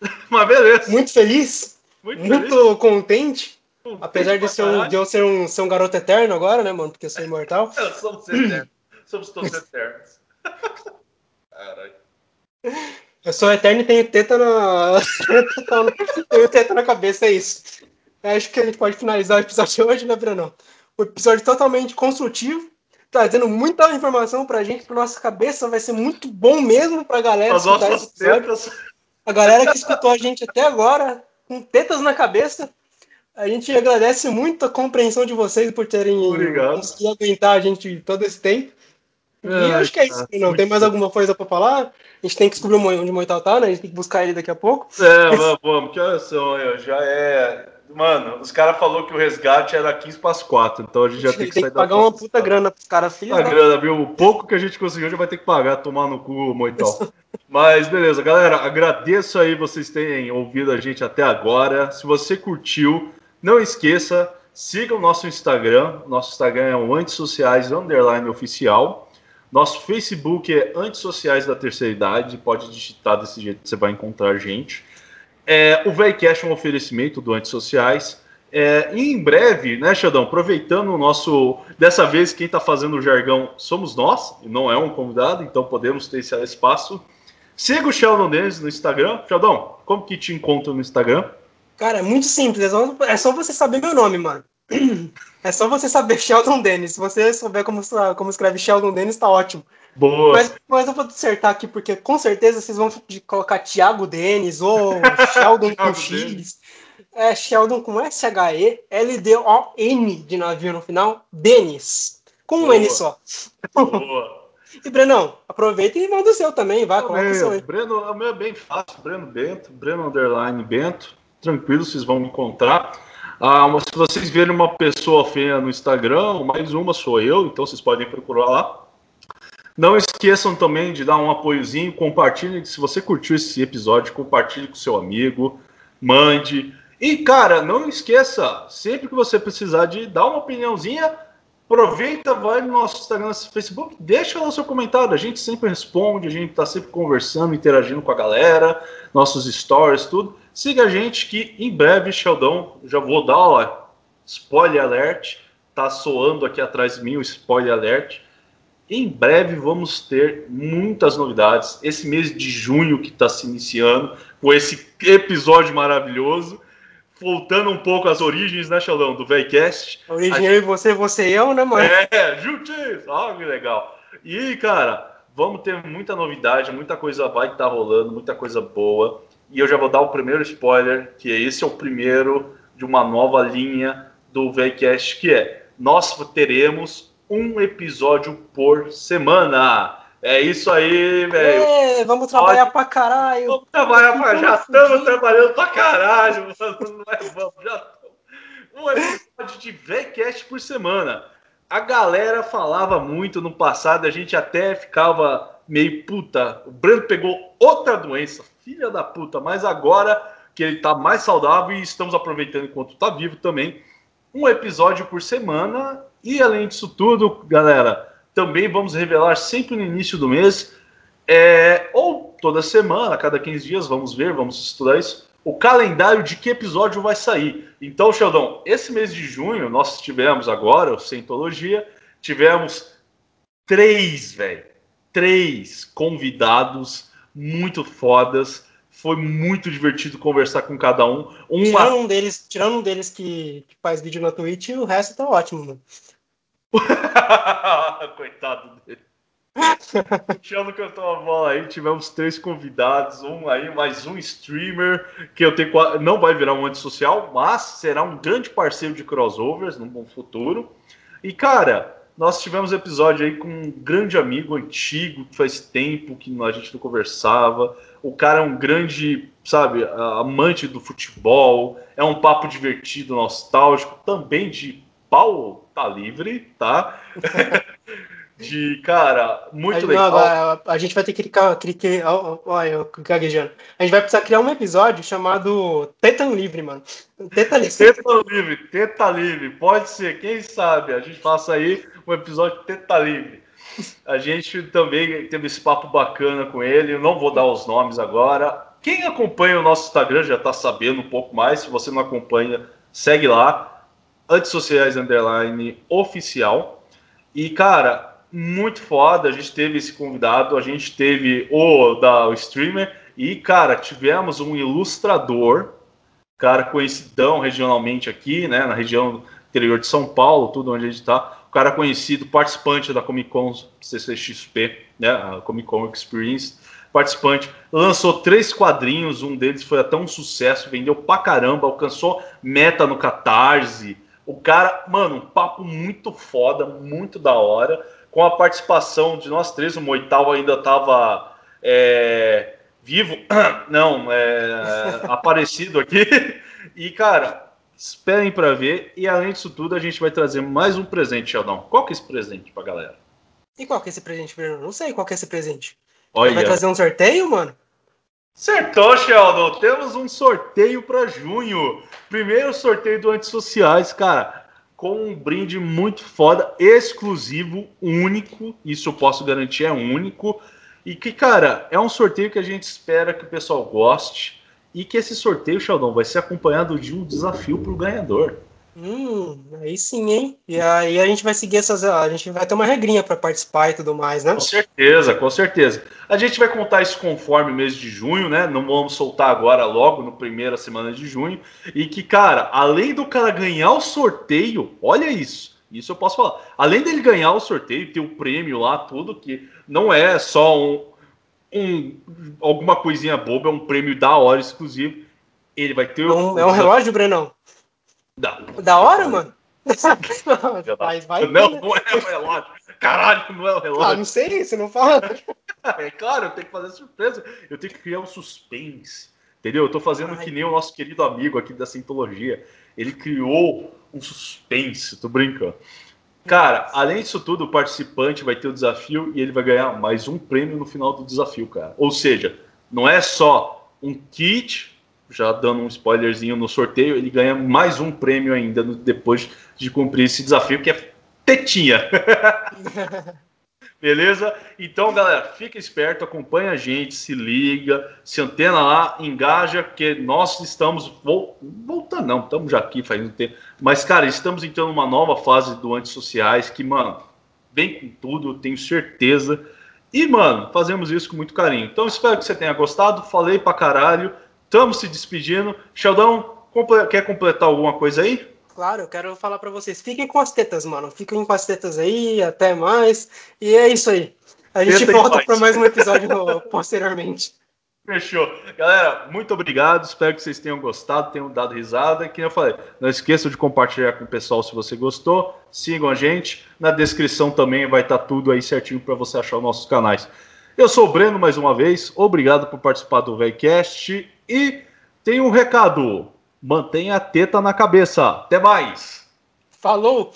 Speaker 2: [laughs]
Speaker 1: Mas beleza.
Speaker 2: Muito feliz. Muito, muito feliz. contente. Apesar de, ser um, de eu ser um, ser um garoto eterno agora, né, mano? Porque eu sou imortal. [laughs]
Speaker 1: Eu somos eternos. Somos todos [laughs] eternos. Caralho.
Speaker 2: Eu sou eterno e tenho teta na. [laughs] tenho teta na cabeça, é isso. Acho que a gente pode finalizar o episódio de hoje, né, Bruno? O episódio totalmente construtivo, trazendo muita informação pra gente, pra nossa cabeça. Vai ser muito bom mesmo pra galera.
Speaker 1: As nossas tetas.
Speaker 2: A galera que escutou a gente até agora, com tetas na cabeça, a gente agradece muito a compreensão de vocês por terem
Speaker 1: Obrigado.
Speaker 2: conseguido aguentar a gente todo esse tempo. E é, acho que é isso. Não tem mais alguma coisa para falar? A gente tem que descobrir onde o Moital tá, né? A gente tem que buscar ele daqui a pouco.
Speaker 1: É, vamos. Que horas são? Já é. Mano, os caras falaram que o resgate era 15 para as 4, então a gente já tem que
Speaker 2: tem
Speaker 1: sair
Speaker 2: que pagar uma puta grana pros caras,
Speaker 1: filho. A grana, viu? O pouco que a gente conseguiu já vai ter que pagar, tomar no cu, Moital. Mas beleza, galera, agradeço aí vocês terem ouvido a gente até agora. Se você curtiu, não esqueça, siga o nosso Instagram. Nosso Instagram é o Antissociais Underline Oficial. Nosso Facebook é Antissociais da Terceira Idade. Pode digitar desse jeito você vai encontrar a gente. É, o VEICast é um oferecimento do Antissociais. É, e em breve, né, Xadão, aproveitando o nosso. Dessa vez, quem está fazendo o jargão somos nós, não é um convidado, então podemos ter esse espaço. Siga o Sheldon Dennis no Instagram. Sheldon, como que te encontra no Instagram?
Speaker 2: Cara, é muito simples. É só, é só você saber meu nome, mano. [clears throat] É só você saber [laughs] Sheldon Dennis. Se você souber como, como escreve Sheldon Dennis, tá ótimo.
Speaker 1: Boa.
Speaker 2: Mas, mas eu vou dissertar aqui, porque com certeza vocês vão colocar Thiago Dennis ou [laughs] Sheldon com X. É Sheldon com S-H-E-L-D-O-N de navio no final. Dennis. Com um Boa. N só. Boa. [laughs] E Brenão, aproveita e manda o seu também, vai, coloca o seu aí.
Speaker 1: Breno, o meu é bem fácil, Breno Bento, Breno Underline Bento tranquilo, vocês vão encontrar. Ah, se vocês verem uma pessoa feia no Instagram, mais uma sou eu, então vocês podem procurar lá. Não esqueçam também de dar um apoiozinho, compartilhe. Se você curtiu esse episódio, compartilhe com seu amigo, mande. E, cara, não esqueça, sempre que você precisar de dar uma opiniãozinha, aproveita, vai no nosso Instagram, no Facebook, deixa lá o seu comentário. A gente sempre responde, a gente está sempre conversando, interagindo com a galera, nossos stories, tudo. Siga a gente que em breve, Sheldon, já vou dar, ó, spoiler alert, tá soando aqui atrás de mim o spoiler alert. Em breve vamos ter muitas novidades. Esse mês de junho que está se iniciando, com esse episódio maravilhoso, voltando um pouco às origens, né, Sheldon, do VEICast.
Speaker 2: Origem eu e você, você e eu, né, mano?
Speaker 1: É, juntinhos! Ah, que legal. E, cara, vamos ter muita novidade, muita coisa vai estar tá rolando, muita coisa boa. E eu já vou dar o primeiro spoiler, que esse é o primeiro de uma nova linha do VCast, que é nós teremos um episódio por semana. É isso aí, velho.
Speaker 2: É, vamos trabalhar Pode... pra caralho.
Speaker 1: Vamos trabalhar pra... Já estamos trabalhando pra caralho, mano. É, vamos, já Um episódio de VCast por semana. A galera falava muito no passado, a gente até ficava meio puta. O Brando pegou outra doença, filha da puta, mas agora que ele tá mais saudável e estamos aproveitando enquanto tá vivo também, um episódio por semana. E além disso tudo, galera, também vamos revelar sempre no início do mês, é, ou toda semana, a cada 15 dias, vamos ver, vamos estudar isso, o calendário de que episódio vai sair. Então, Sheldon, esse mês de junho, nós tivemos agora, o Cientologia, tivemos três, velho, três convidados muito fodas. Foi muito divertido conversar com cada um.
Speaker 2: Um, tirando um deles, tirando um deles que, que faz vídeo na Twitch, o resto tá ótimo, mano. [laughs]
Speaker 1: Coitado dele. Puxando cantou a bola aí, tivemos três convidados, um aí, mais um streamer, que eu tenho não vai virar um antissocial, mas será um grande parceiro de crossovers no bom futuro. E, cara, nós tivemos episódio aí com um grande amigo antigo, que faz tempo que a gente não conversava. O cara é um grande, sabe, amante do futebol, é um papo divertido, nostálgico, também de pau tá livre, tá? [laughs] de, cara, muito
Speaker 2: a,
Speaker 1: legal.
Speaker 2: Não, a, a, gente vai ter que clicar, clicar olha, eu gaguejando. A gente vai precisar criar um episódio chamado Teta Livre, mano.
Speaker 1: Teta Livre. Teta Livre, Teta Livre, pode ser, quem sabe a gente faça aí um episódio Teta Livre. A gente também teve esse papo bacana com ele, eu não vou dar os nomes agora. Quem acompanha o nosso Instagram já tá sabendo um pouco mais, se você não acompanha, segue lá, Antissociais Underline Oficial. E, cara, muito foda. A gente teve esse convidado, a gente teve o da o streamer e, cara, tivemos um ilustrador, cara conhecidão regionalmente aqui, né, na região interior de São Paulo, tudo onde a gente tá. O cara conhecido, participante da Comic Con CCXP, né, a Comic Con Experience, participante, lançou três quadrinhos, um deles foi até um sucesso, vendeu pra caramba, alcançou meta no Catarse. O cara, mano, um papo muito foda, muito da hora com a participação de nós três, o Moital ainda estava é, vivo, [clears throat] não, é, [laughs] aparecido aqui. E, cara, esperem para ver. E além disso tudo, a gente vai trazer mais um presente, Sheldon. Qual que é esse presente pra galera?
Speaker 2: E qual que é esse presente, Bruno? Não sei qual que é esse presente.
Speaker 1: Olha.
Speaker 2: Vai trazer um sorteio, mano?
Speaker 1: Acertou, Sheldon. Temos um sorteio para junho. Primeiro sorteio do Antissociais, cara com um brinde muito foda, exclusivo, único. Isso eu posso garantir, é único. E que, cara, é um sorteio que a gente espera que o pessoal goste. E que esse sorteio, Sheldon, vai ser acompanhado de um desafio para o ganhador.
Speaker 2: Hum, aí sim, hein? E aí a gente vai seguir essas. A gente vai ter uma regrinha para participar e tudo mais, né?
Speaker 1: Com certeza, com certeza. A gente vai contar isso conforme o mês de junho, né? Não vamos soltar agora logo no primeira semana de junho. E que, cara, além do cara ganhar o sorteio, olha isso. Isso eu posso falar. Além dele ganhar o sorteio, ter o prêmio lá, tudo, que não é só um, um alguma coisinha boba, é um prêmio da hora exclusivo. Ele vai ter. É
Speaker 2: um, é um relógio, Brenão?
Speaker 1: Da,
Speaker 2: da hora, mano?
Speaker 1: vai, vai, não, não é o relógio. Caralho, não é o relógio. Ah,
Speaker 2: não sei, você não fala. [laughs]
Speaker 1: é claro, eu tenho que fazer surpresa. Eu tenho que criar um suspense. Entendeu? Eu tô fazendo Ai. que nem o nosso querido amigo aqui da Sintologia. Ele criou um suspense, tô brincando. Cara, além disso tudo, o participante vai ter o desafio e ele vai ganhar mais um prêmio no final do desafio, cara. Ou seja, não é só um kit já dando um spoilerzinho no sorteio, ele ganha mais um prêmio ainda no, depois de cumprir esse desafio, que é tetinha. [laughs] Beleza? Então, galera, fica esperto, acompanha a gente, se liga, se antena lá, engaja, que nós estamos voltando, não, estamos já aqui faz um tempo, mas, cara, estamos entrando numa nova fase do Antissociais que, mano, vem com tudo, eu tenho certeza. E, mano, fazemos isso com muito carinho. Então, espero que você tenha gostado. Falei pra caralho. Estamos se despedindo. Sheldon, quer completar alguma coisa aí?
Speaker 2: Claro, eu quero falar para vocês. Fiquem com as tetas, mano. Fiquem com as tetas aí, até mais. E é isso aí. A gente volta para mais um episódio [laughs] posteriormente.
Speaker 1: Fechou. Galera, muito obrigado. Espero que vocês tenham gostado, tenham dado risada. E que eu falei, não esqueçam de compartilhar com o pessoal se você gostou. Sigam a gente. Na descrição também vai estar tá tudo aí certinho para você achar os nossos canais. Eu sou o Breno mais uma vez. Obrigado por participar do VEICast e tem um recado: mantenha a teta na cabeça. Até mais.
Speaker 2: Falou!